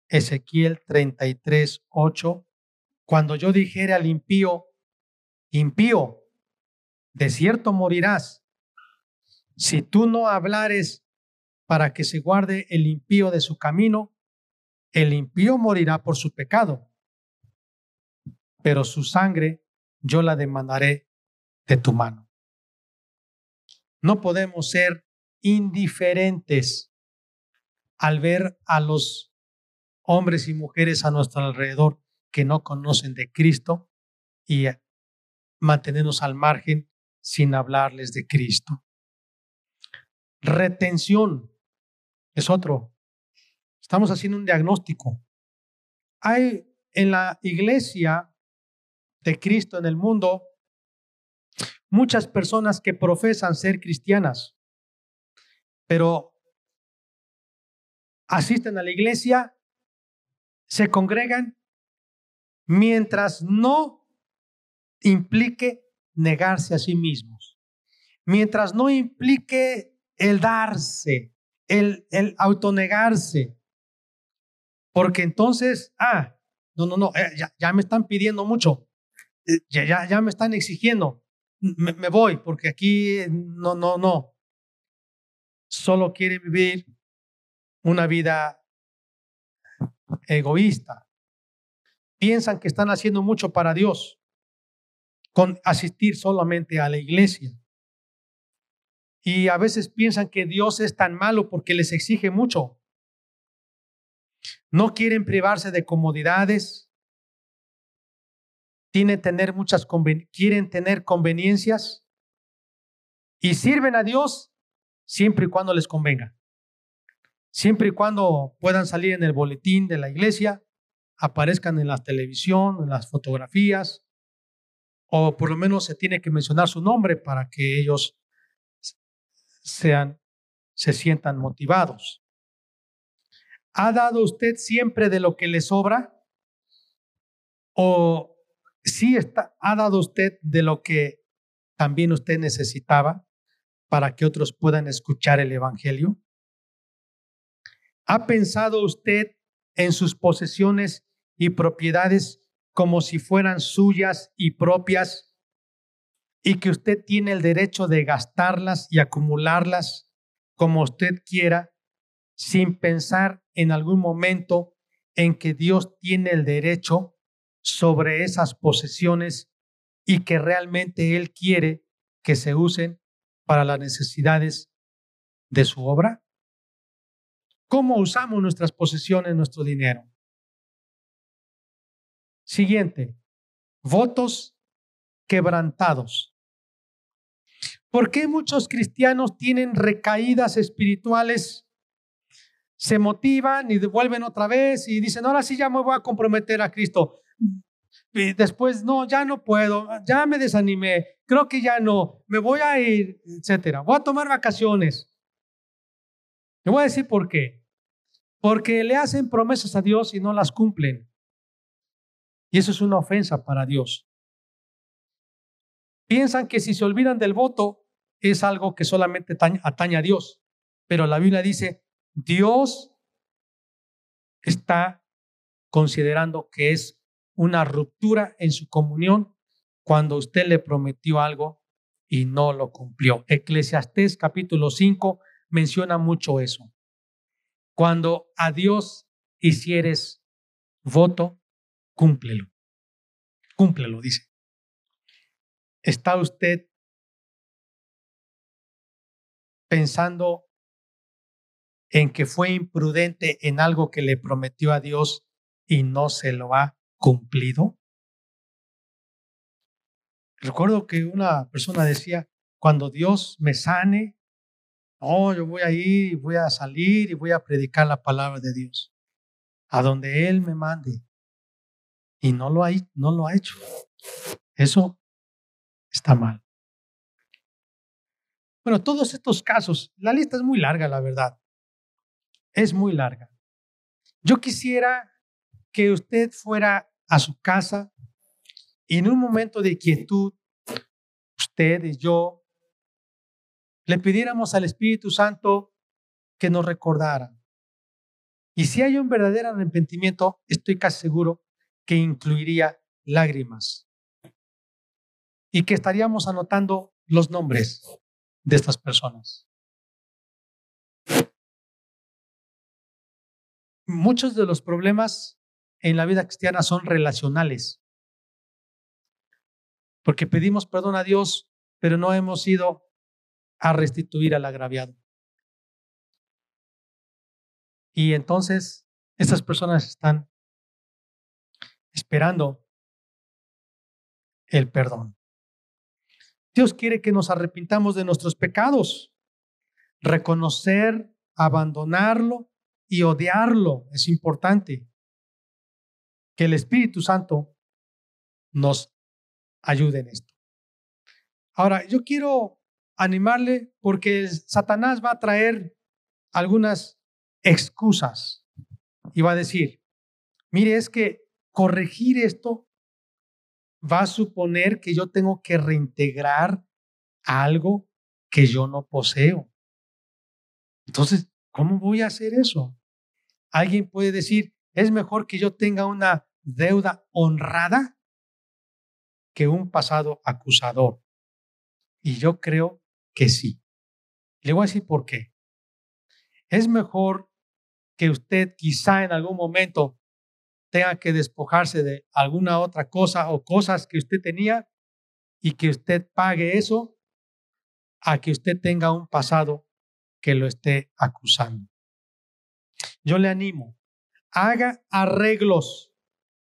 Speaker 2: Ezequiel 33, 8, cuando yo dijere al impío, impío, de cierto morirás, si tú no hablares para que se guarde el impío de su camino, el impío morirá por su pecado, pero su sangre yo la demandaré de tu mano. No podemos ser indiferentes al ver a los hombres y mujeres a nuestro alrededor que no conocen de Cristo y mantenernos al margen sin hablarles de Cristo. Retención es otro. Estamos haciendo un diagnóstico. Hay en la iglesia de Cristo en el mundo muchas personas que profesan ser cristianas, pero asisten a la iglesia, se congregan, mientras no implique negarse a sí mismos, mientras no implique el darse, el, el autonegarse. Porque entonces, ah, no, no, no, eh, ya, me están pidiendo mucho, eh, ya, ya, me están exigiendo, me, me voy, porque aquí no, no, no. Solo quiere vivir una vida egoísta. Piensan que están haciendo mucho para Dios con asistir solamente a la iglesia. Y a veces piensan que Dios es tan malo porque les exige mucho. No quieren privarse de comodidades. Tienen tener muchas quieren tener conveniencias y sirven a Dios siempre y cuando les convenga. Siempre y cuando puedan salir en el boletín de la iglesia, aparezcan en la televisión, en las fotografías, o por lo menos se tiene que mencionar su nombre para que ellos sean, se sientan motivados. ¿Ha dado usted siempre de lo que le sobra? ¿O sí está, ha dado usted de lo que también usted necesitaba para que otros puedan escuchar el Evangelio? ¿Ha pensado usted en sus posesiones y propiedades como si fueran suyas y propias y que usted tiene el derecho de gastarlas y acumularlas como usted quiera, sin pensar en algún momento en que Dios tiene el derecho sobre esas posesiones y que realmente Él quiere que se usen para las necesidades de su obra? ¿Cómo usamos nuestras posesiones, nuestro dinero? Siguiente, votos quebrantados. ¿Por qué muchos cristianos tienen recaídas espirituales se motivan y vuelven otra vez y dicen, ahora sí ya me voy a comprometer a Cristo. Después, no, ya no puedo, ya me desanimé, creo que ya no, me voy a ir, etcétera. Voy a tomar vacaciones. Le voy a decir por qué. Porque le hacen promesas a Dios y no las cumplen. Y eso es una ofensa para Dios. Piensan que si se olvidan del voto es algo que solamente atañe a Dios. Pero la Biblia dice, Dios está considerando que es una ruptura en su comunión cuando usted le prometió algo y no lo cumplió. Eclesiastés capítulo 5 menciona mucho eso. Cuando a Dios hicieres voto, cúmplelo. Cúmplelo, dice. ¿Está usted pensando en que fue imprudente en algo que le prometió a Dios y no se lo ha cumplido? Recuerdo que una persona decía, cuando Dios me sane, oh, yo voy a ir, voy a salir y voy a predicar la palabra de Dios, a donde Él me mande. Y no lo ha, no lo ha hecho. Eso está mal. Bueno, todos estos casos, la lista es muy larga, la verdad. Es muy larga. Yo quisiera que usted fuera a su casa y en un momento de quietud, usted y yo, le pidiéramos al Espíritu Santo que nos recordara. Y si hay un verdadero arrepentimiento, estoy casi seguro que incluiría lágrimas y que estaríamos anotando los nombres de estas personas. Muchos de los problemas en la vida cristiana son relacionales, porque pedimos perdón a Dios, pero no hemos ido a restituir al agraviado. Y entonces estas personas están esperando el perdón. Dios quiere que nos arrepintamos de nuestros pecados, reconocer, abandonarlo y odiarlo. Es importante que el Espíritu Santo nos ayude en esto. Ahora, yo quiero animarle porque Satanás va a traer algunas excusas y va a decir, mire, es que corregir esto va a suponer que yo tengo que reintegrar algo que yo no poseo. Entonces, ¿cómo voy a hacer eso? Alguien puede decir, es mejor que yo tenga una deuda honrada que un pasado acusador. Y yo creo que sí. Le voy a decir por qué. Es mejor que usted quizá en algún momento tenga que despojarse de alguna otra cosa o cosas que usted tenía y que usted pague eso a que usted tenga un pasado que lo esté acusando. Yo le animo, haga arreglos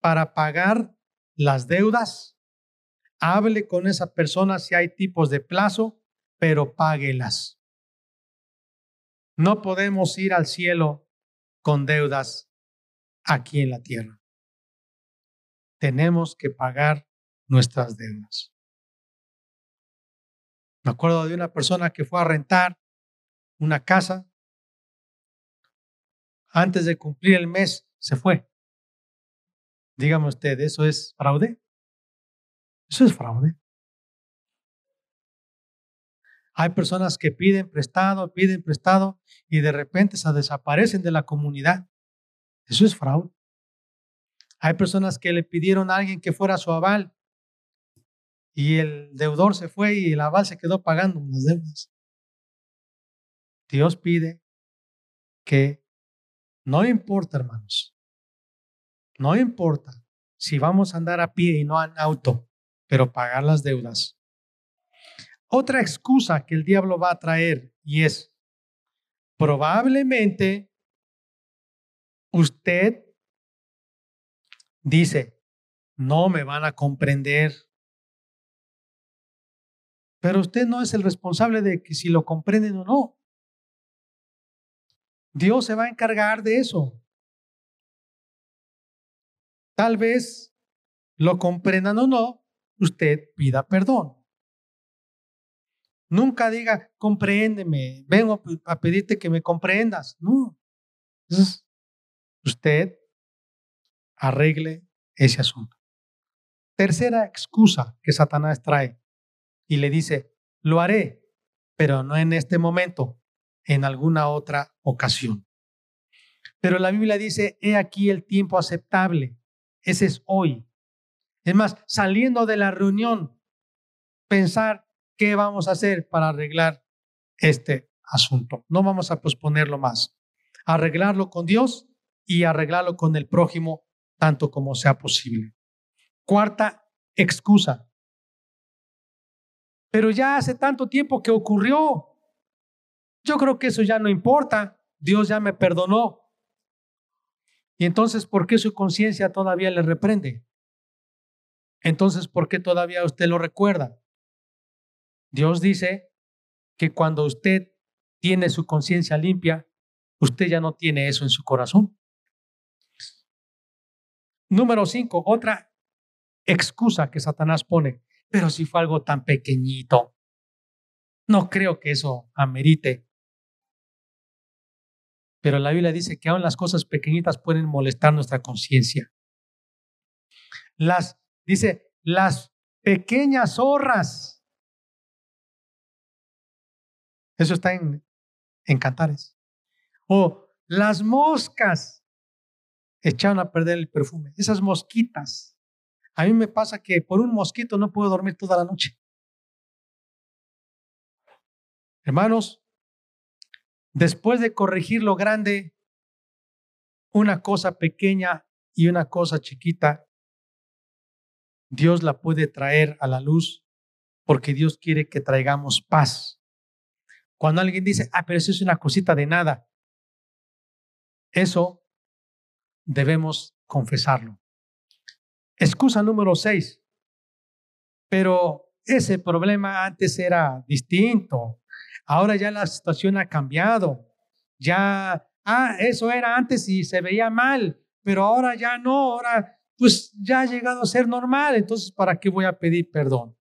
Speaker 2: para pagar las deudas, hable con esa persona si hay tipos de plazo, pero páguelas. No podemos ir al cielo con deudas aquí en la tierra. Tenemos que pagar nuestras deudas. Me acuerdo de una persona que fue a rentar una casa. Antes de cumplir el mes, se fue. Dígame usted, ¿eso es fraude? Eso es fraude. Hay personas que piden prestado, piden prestado y de repente se desaparecen de la comunidad. Eso es fraude. Hay personas que le pidieron a alguien que fuera su aval y el deudor se fue y el aval se quedó pagando las deudas. Dios pide que no importa, hermanos, no importa si vamos a andar a pie y no en auto, pero pagar las deudas. Otra excusa que el diablo va a traer y es, probablemente usted dice, no me van a comprender. Pero usted no es el responsable de que si lo comprenden o no. Dios se va a encargar de eso. Tal vez lo comprendan o no, usted pida perdón. Nunca diga, compréndeme, vengo a pedirte que me comprendas. No. usted arregle ese asunto. Tercera excusa que Satanás trae y le dice, lo haré, pero no en este momento, en alguna otra ocasión. Pero la Biblia dice, he aquí el tiempo aceptable, ese es hoy. Es más, saliendo de la reunión, pensar qué vamos a hacer para arreglar este asunto. No vamos a posponerlo más. Arreglarlo con Dios y arreglarlo con el prójimo tanto como sea posible. Cuarta excusa. Pero ya hace tanto tiempo que ocurrió. Yo creo que eso ya no importa. Dios ya me perdonó. Y entonces, ¿por qué su conciencia todavía le reprende? Entonces, ¿por qué todavía usted lo recuerda? Dios dice que cuando usted tiene su conciencia limpia, usted ya no tiene eso en su corazón. Número cinco, otra excusa que Satanás pone, pero si fue algo tan pequeñito, no creo que eso amerite. Pero la Biblia dice que aún las cosas pequeñitas pueden molestar nuestra conciencia. Las, dice, las pequeñas zorras eso está en, en Cantares. O las moscas echaron a perder el perfume. Esas mosquitas. A mí me pasa que por un mosquito no puedo dormir toda la noche. Hermanos, después de corregir lo grande, una cosa pequeña y una cosa chiquita, Dios la puede traer a la luz porque Dios quiere que traigamos paz cuando alguien dice, ah, pero eso es una cosita de nada, eso debemos confesarlo. Excusa número seis. Pero ese problema antes era distinto. Ahora ya la situación ha cambiado. Ya, ah, eso era antes y se veía mal, pero ahora ya no, ahora pues ya ha llegado a ser normal. Entonces, ¿para qué voy a pedir perdón?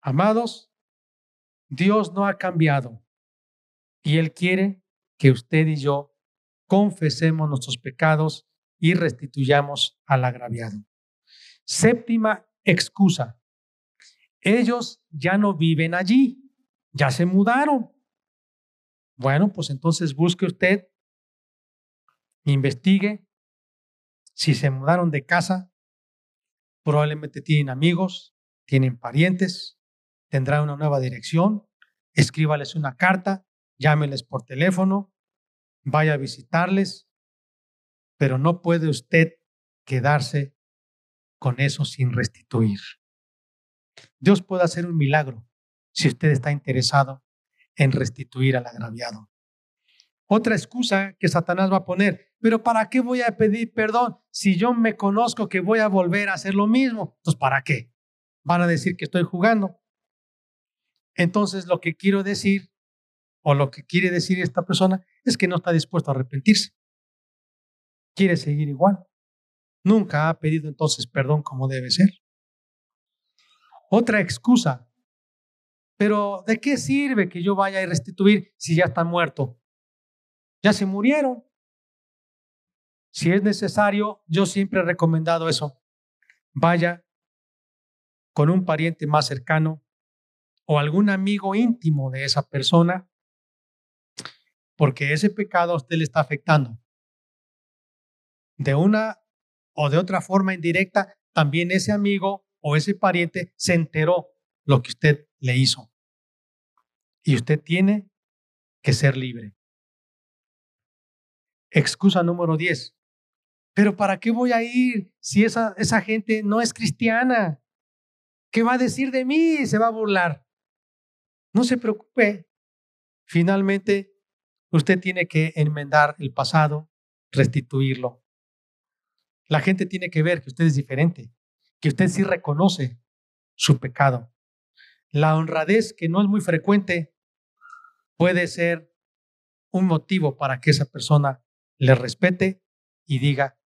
Speaker 2: Amados, Dios no ha cambiado y Él quiere que usted y yo confesemos nuestros pecados y restituyamos al agraviado. Séptima excusa. Ellos ya no viven allí, ya se mudaron. Bueno, pues entonces busque usted, investigue si se mudaron de casa, probablemente tienen amigos, tienen parientes, tendrá una nueva dirección, escríbales una carta, llámeles por teléfono, vaya a visitarles, pero no puede usted quedarse con eso sin restituir. Dios puede hacer un milagro si usted está interesado en restituir al agraviado. Otra excusa que Satanás va a poner, pero ¿para qué voy a pedir perdón si yo me conozco que voy a volver a hacer lo mismo? Entonces, ¿para qué? Van a decir que estoy jugando. Entonces, lo que quiero decir, o lo que quiere decir esta persona, es que no está dispuesto a arrepentirse. Quiere seguir igual. Nunca ha pedido entonces perdón como debe ser. Otra excusa. Pero ¿de qué sirve que yo vaya a restituir si ya está muerto? Ya se murieron. Si es necesario, yo siempre he recomendado eso. Vaya con un pariente más cercano o algún amigo íntimo de esa persona, porque ese pecado a usted le está afectando. De una o de otra forma indirecta, también ese amigo o ese pariente se enteró lo que usted le hizo. Y usted tiene que ser libre. Excusa número 10. Pero ¿para qué voy a ir si esa, esa gente no es cristiana? ¿Qué va a decir de mí? Se va a burlar. No se preocupe. Finalmente, usted tiene que enmendar el pasado, restituirlo. La gente tiene que ver que usted es diferente, que usted sí reconoce su pecado. La honradez, que no es muy frecuente, puede ser un motivo para que esa persona le respete y diga,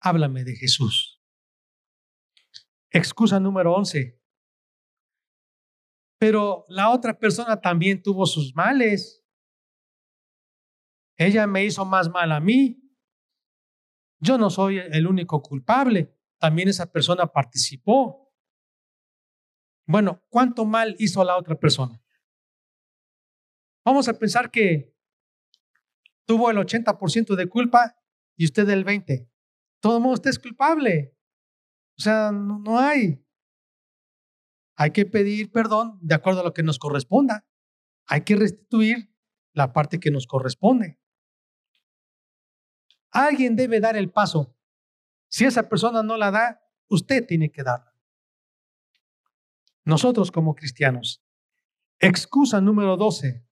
Speaker 2: háblame de Jesús. Excusa número 11. Pero la otra persona también tuvo sus males. Ella me hizo más mal a mí. Yo no soy el único culpable. También esa persona participó. Bueno, ¿cuánto mal hizo la otra persona? Vamos a pensar que tuvo el 80% de culpa y usted el 20%. Todo el mundo usted es culpable. O sea, no, no hay. Hay que pedir perdón de acuerdo a lo que nos corresponda. Hay que restituir la parte que nos corresponde. Alguien debe dar el paso. Si esa persona no la da, usted tiene que darla. Nosotros como cristianos. Excusa número 12.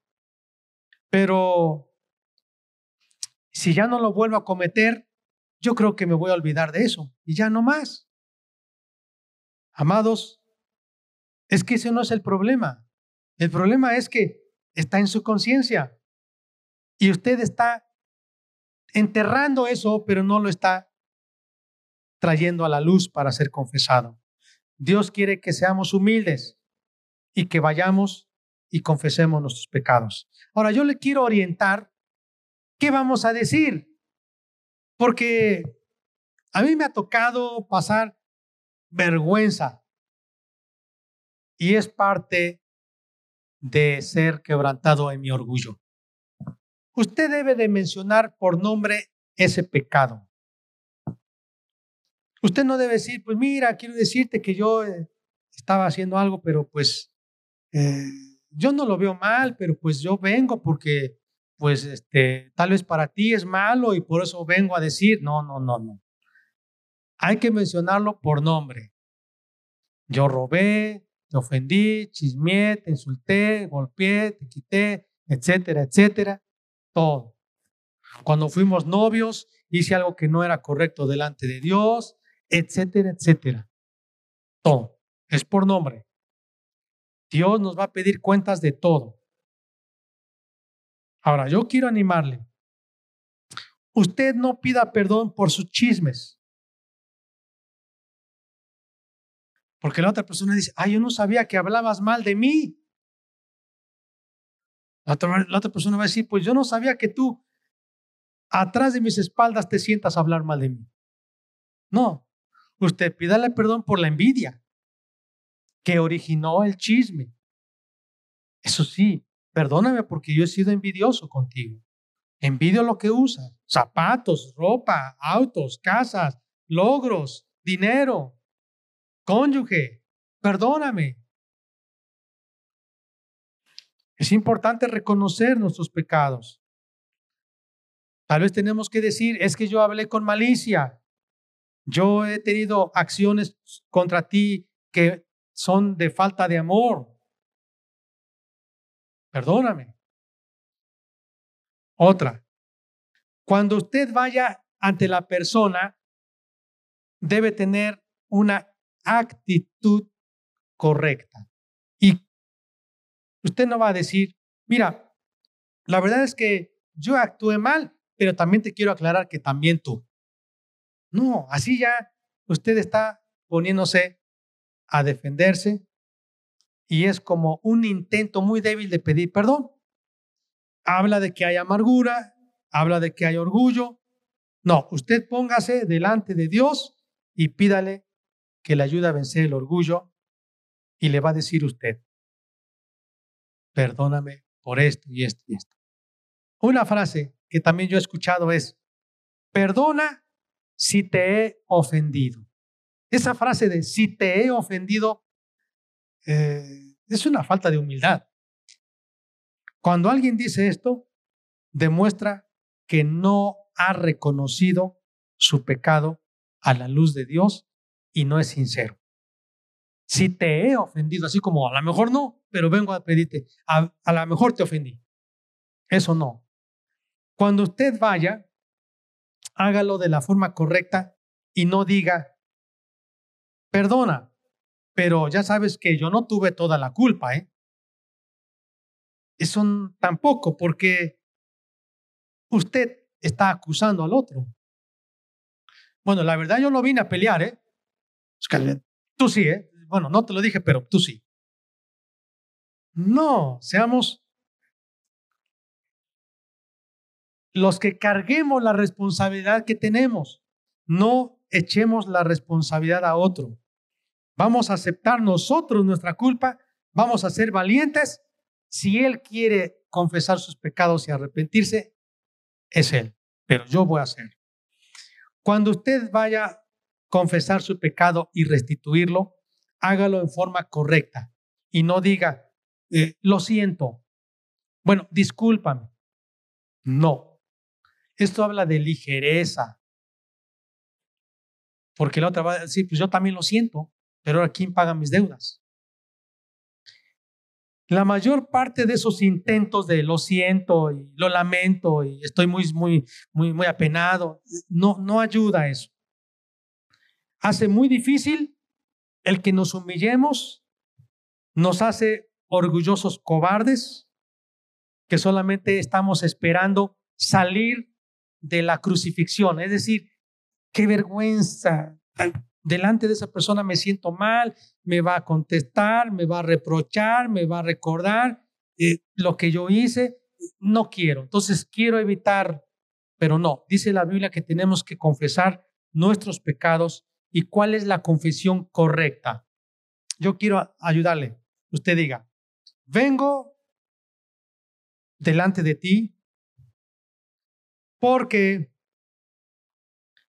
Speaker 2: Pero si ya no lo vuelvo a cometer, yo creo que me voy a olvidar de eso y ya no más. Amados, es que ese no es el problema. El problema es que está en su conciencia y usted está enterrando eso, pero no lo está trayendo a la luz para ser confesado. Dios quiere que seamos humildes y que vayamos y confesemos nuestros pecados. Ahora, yo le quiero orientar qué vamos a decir, porque a mí me ha tocado pasar vergüenza y es parte de ser quebrantado en mi orgullo. Usted debe de mencionar por nombre ese pecado. Usted no debe decir, pues mira, quiero decirte que yo eh, estaba haciendo algo, pero pues eh, yo no lo veo mal, pero pues yo vengo porque pues este, tal vez para ti es malo y por eso vengo a decir, no, no, no, no. Hay que mencionarlo por nombre. Yo robé, te ofendí, chismeé, te insulté, golpeé, te quité, etcétera, etcétera, todo. Cuando fuimos novios, hice algo que no era correcto delante de Dios, etcétera, etcétera. Todo. Es por nombre. Dios nos va a pedir cuentas de todo. Ahora, yo quiero animarle. Usted no pida perdón por sus chismes. Porque la otra persona dice, ay, yo no sabía que hablabas mal de mí. La otra, la otra persona va a decir, pues yo no sabía que tú atrás de mis espaldas te sientas a hablar mal de mí. No, usted pídale perdón por la envidia que originó el chisme. Eso sí, perdóname porque yo he sido envidioso contigo. Envidio lo que usas, zapatos, ropa, autos, casas, logros, dinero, cónyuge. Perdóname. Es importante reconocer nuestros pecados. Tal vez tenemos que decir, es que yo hablé con malicia. Yo he tenido acciones contra ti que son de falta de amor. Perdóname. Otra. Cuando usted vaya ante la persona, debe tener una actitud correcta. Y usted no va a decir, mira, la verdad es que yo actué mal, pero también te quiero aclarar que también tú. No, así ya usted está poniéndose a defenderse y es como un intento muy débil de pedir perdón. Habla de que hay amargura, habla de que hay orgullo. No, usted póngase delante de Dios y pídale que le ayude a vencer el orgullo y le va a decir usted, perdóname por esto y esto y esto. Una frase que también yo he escuchado es, perdona si te he ofendido. Esa frase de si te he ofendido eh, es una falta de humildad. Cuando alguien dice esto, demuestra que no ha reconocido su pecado a la luz de Dios y no es sincero. Si te he ofendido, así como a lo mejor no, pero vengo a pedirte, a, a lo mejor te ofendí. Eso no. Cuando usted vaya, hágalo de la forma correcta y no diga, perdona, pero ya sabes que yo no tuve toda la culpa, ¿eh? Eso tampoco, porque usted está acusando al otro. Bueno, la verdad yo no vine a pelear, ¿eh? Tú sí, ¿eh? Bueno, no te lo dije, pero tú sí. No, seamos los que carguemos la responsabilidad que tenemos. No echemos la responsabilidad a otro. Vamos a aceptar nosotros nuestra culpa, vamos a ser valientes. Si Él quiere confesar sus pecados y arrepentirse, es Él, pero yo voy a hacer. Cuando usted vaya a confesar su pecado y restituirlo, hágalo en forma correcta y no diga, eh, lo siento. Bueno, discúlpame. No. Esto habla de ligereza. Porque la otra va a decir, pues yo también lo siento, pero ahora ¿quién paga mis deudas? La mayor parte de esos intentos de lo siento y lo lamento y estoy muy, muy, muy, muy apenado, no, no ayuda a eso. Hace muy difícil el que nos humillemos, nos hace orgullosos cobardes, que solamente estamos esperando salir de la crucifixión. Es decir, qué vergüenza. Delante de esa persona me siento mal, me va a contestar, me va a reprochar, me va a recordar eh, lo que yo hice. No quiero. Entonces quiero evitar, pero no. Dice la Biblia que tenemos que confesar nuestros pecados y cuál es la confesión correcta. Yo quiero ayudarle. Usted diga, vengo delante de ti porque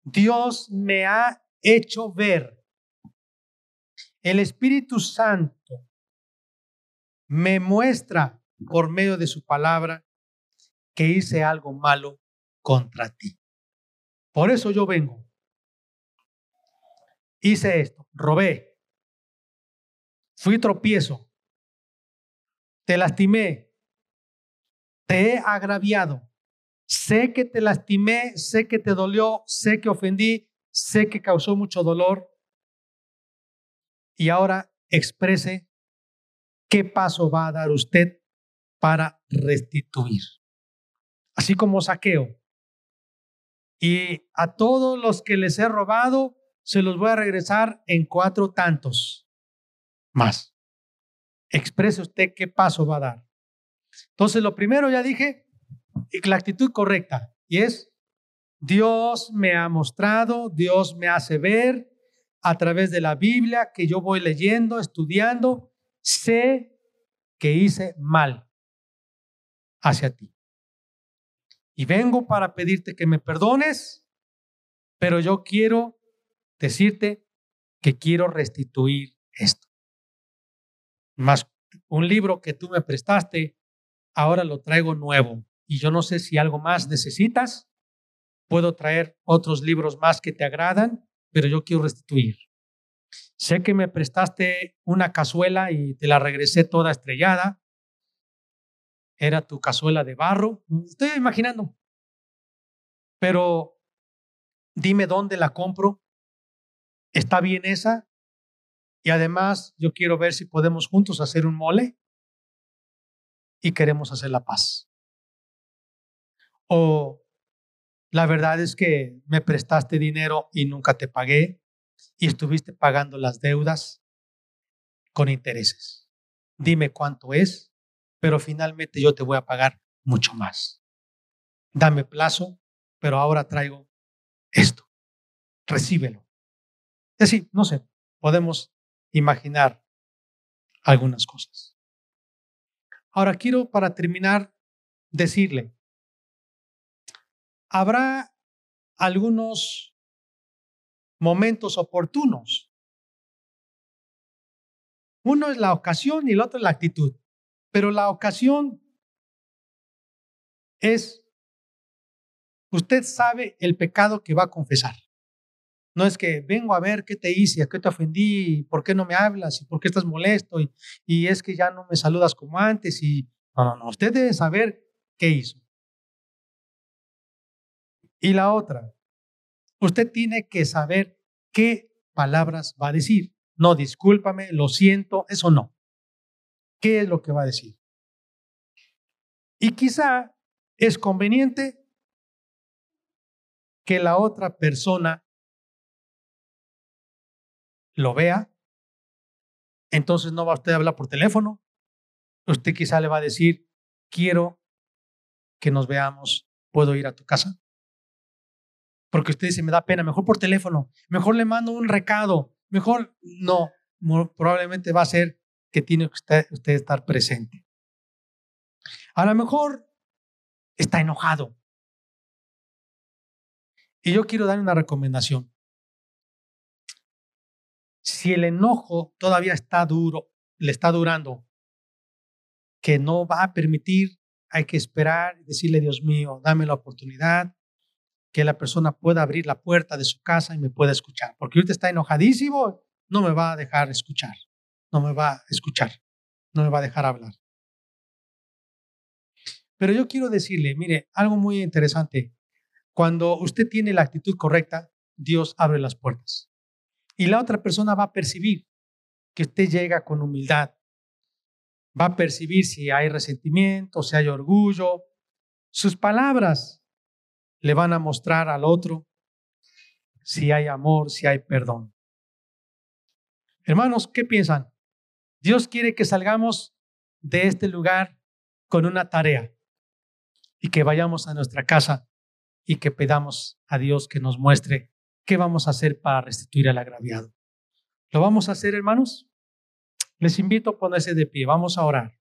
Speaker 2: Dios me ha hecho ver. El Espíritu Santo me muestra por medio de su palabra que hice algo malo contra ti. Por eso yo vengo. Hice esto, robé, fui tropiezo, te lastimé, te he agraviado, sé que te lastimé, sé que te dolió, sé que ofendí, sé que causó mucho dolor y ahora exprese qué paso va a dar usted para restituir. Así como saqueo. Y a todos los que les he robado, se los voy a regresar en cuatro tantos más. Exprese usted qué paso va a dar. Entonces, lo primero ya dije, la actitud correcta, y es Dios me ha mostrado, Dios me hace ver a través de la Biblia que yo voy leyendo, estudiando, sé que hice mal hacia ti. Y vengo para pedirte que me perdones, pero yo quiero decirte que quiero restituir esto. Más un libro que tú me prestaste, ahora lo traigo nuevo. Y yo no sé si algo más necesitas puedo traer otros libros más que te agradan, pero yo quiero restituir. Sé que me prestaste una cazuela y te la regresé toda estrellada. Era tu cazuela de barro. Estoy imaginando. Pero dime dónde la compro. ¿Está bien esa? Y además yo quiero ver si podemos juntos hacer un mole y queremos hacer la paz. O la verdad es que me prestaste dinero y nunca te pagué y estuviste pagando las deudas con intereses. Dime cuánto es, pero finalmente yo te voy a pagar mucho más. Dame plazo, pero ahora traigo esto. Recíbelo. Es decir, no sé, podemos imaginar algunas cosas. Ahora quiero para terminar decirle, habrá algunos momentos oportunos. Uno es la ocasión y el otro es la actitud. Pero la ocasión es, usted sabe el pecado que va a confesar. No es que vengo a ver qué te hice, a qué te ofendí, por qué no me hablas y por qué estás molesto y, y es que ya no me saludas como antes y no, no, no, usted debe saber qué hizo. Y la otra, usted tiene que saber qué palabras va a decir. No, discúlpame, lo siento, eso no. ¿Qué es lo que va a decir? Y quizá es conveniente que la otra persona lo vea, entonces no va usted a hablar por teléfono. Usted quizá le va a decir, quiero que nos veamos, puedo ir a tu casa. Porque usted dice, me da pena, mejor por teléfono, mejor le mando un recado, mejor no, probablemente va a ser que tiene usted, usted estar presente. A lo mejor está enojado. Y yo quiero dar una recomendación. Si el enojo todavía está duro, le está durando, que no va a permitir, hay que esperar y decirle, Dios mío, dame la oportunidad que la persona pueda abrir la puerta de su casa y me pueda escuchar. Porque ahorita está enojadísimo, no me va a dejar escuchar, no me va a escuchar, no me va a dejar hablar. Pero yo quiero decirle, mire, algo muy interesante. Cuando usted tiene la actitud correcta, Dios abre las puertas. Y la otra persona va a percibir que usted llega con humildad. Va a percibir si hay resentimiento, si hay orgullo. Sus palabras le van a mostrar al otro si hay amor, si hay perdón. Hermanos, ¿qué piensan? Dios quiere que salgamos de este lugar con una tarea y que vayamos a nuestra casa y que pedamos a Dios que nos muestre qué vamos a hacer para restituir al agraviado. ¿Lo vamos a hacer, hermanos? Les invito a ponerse de pie, vamos a orar.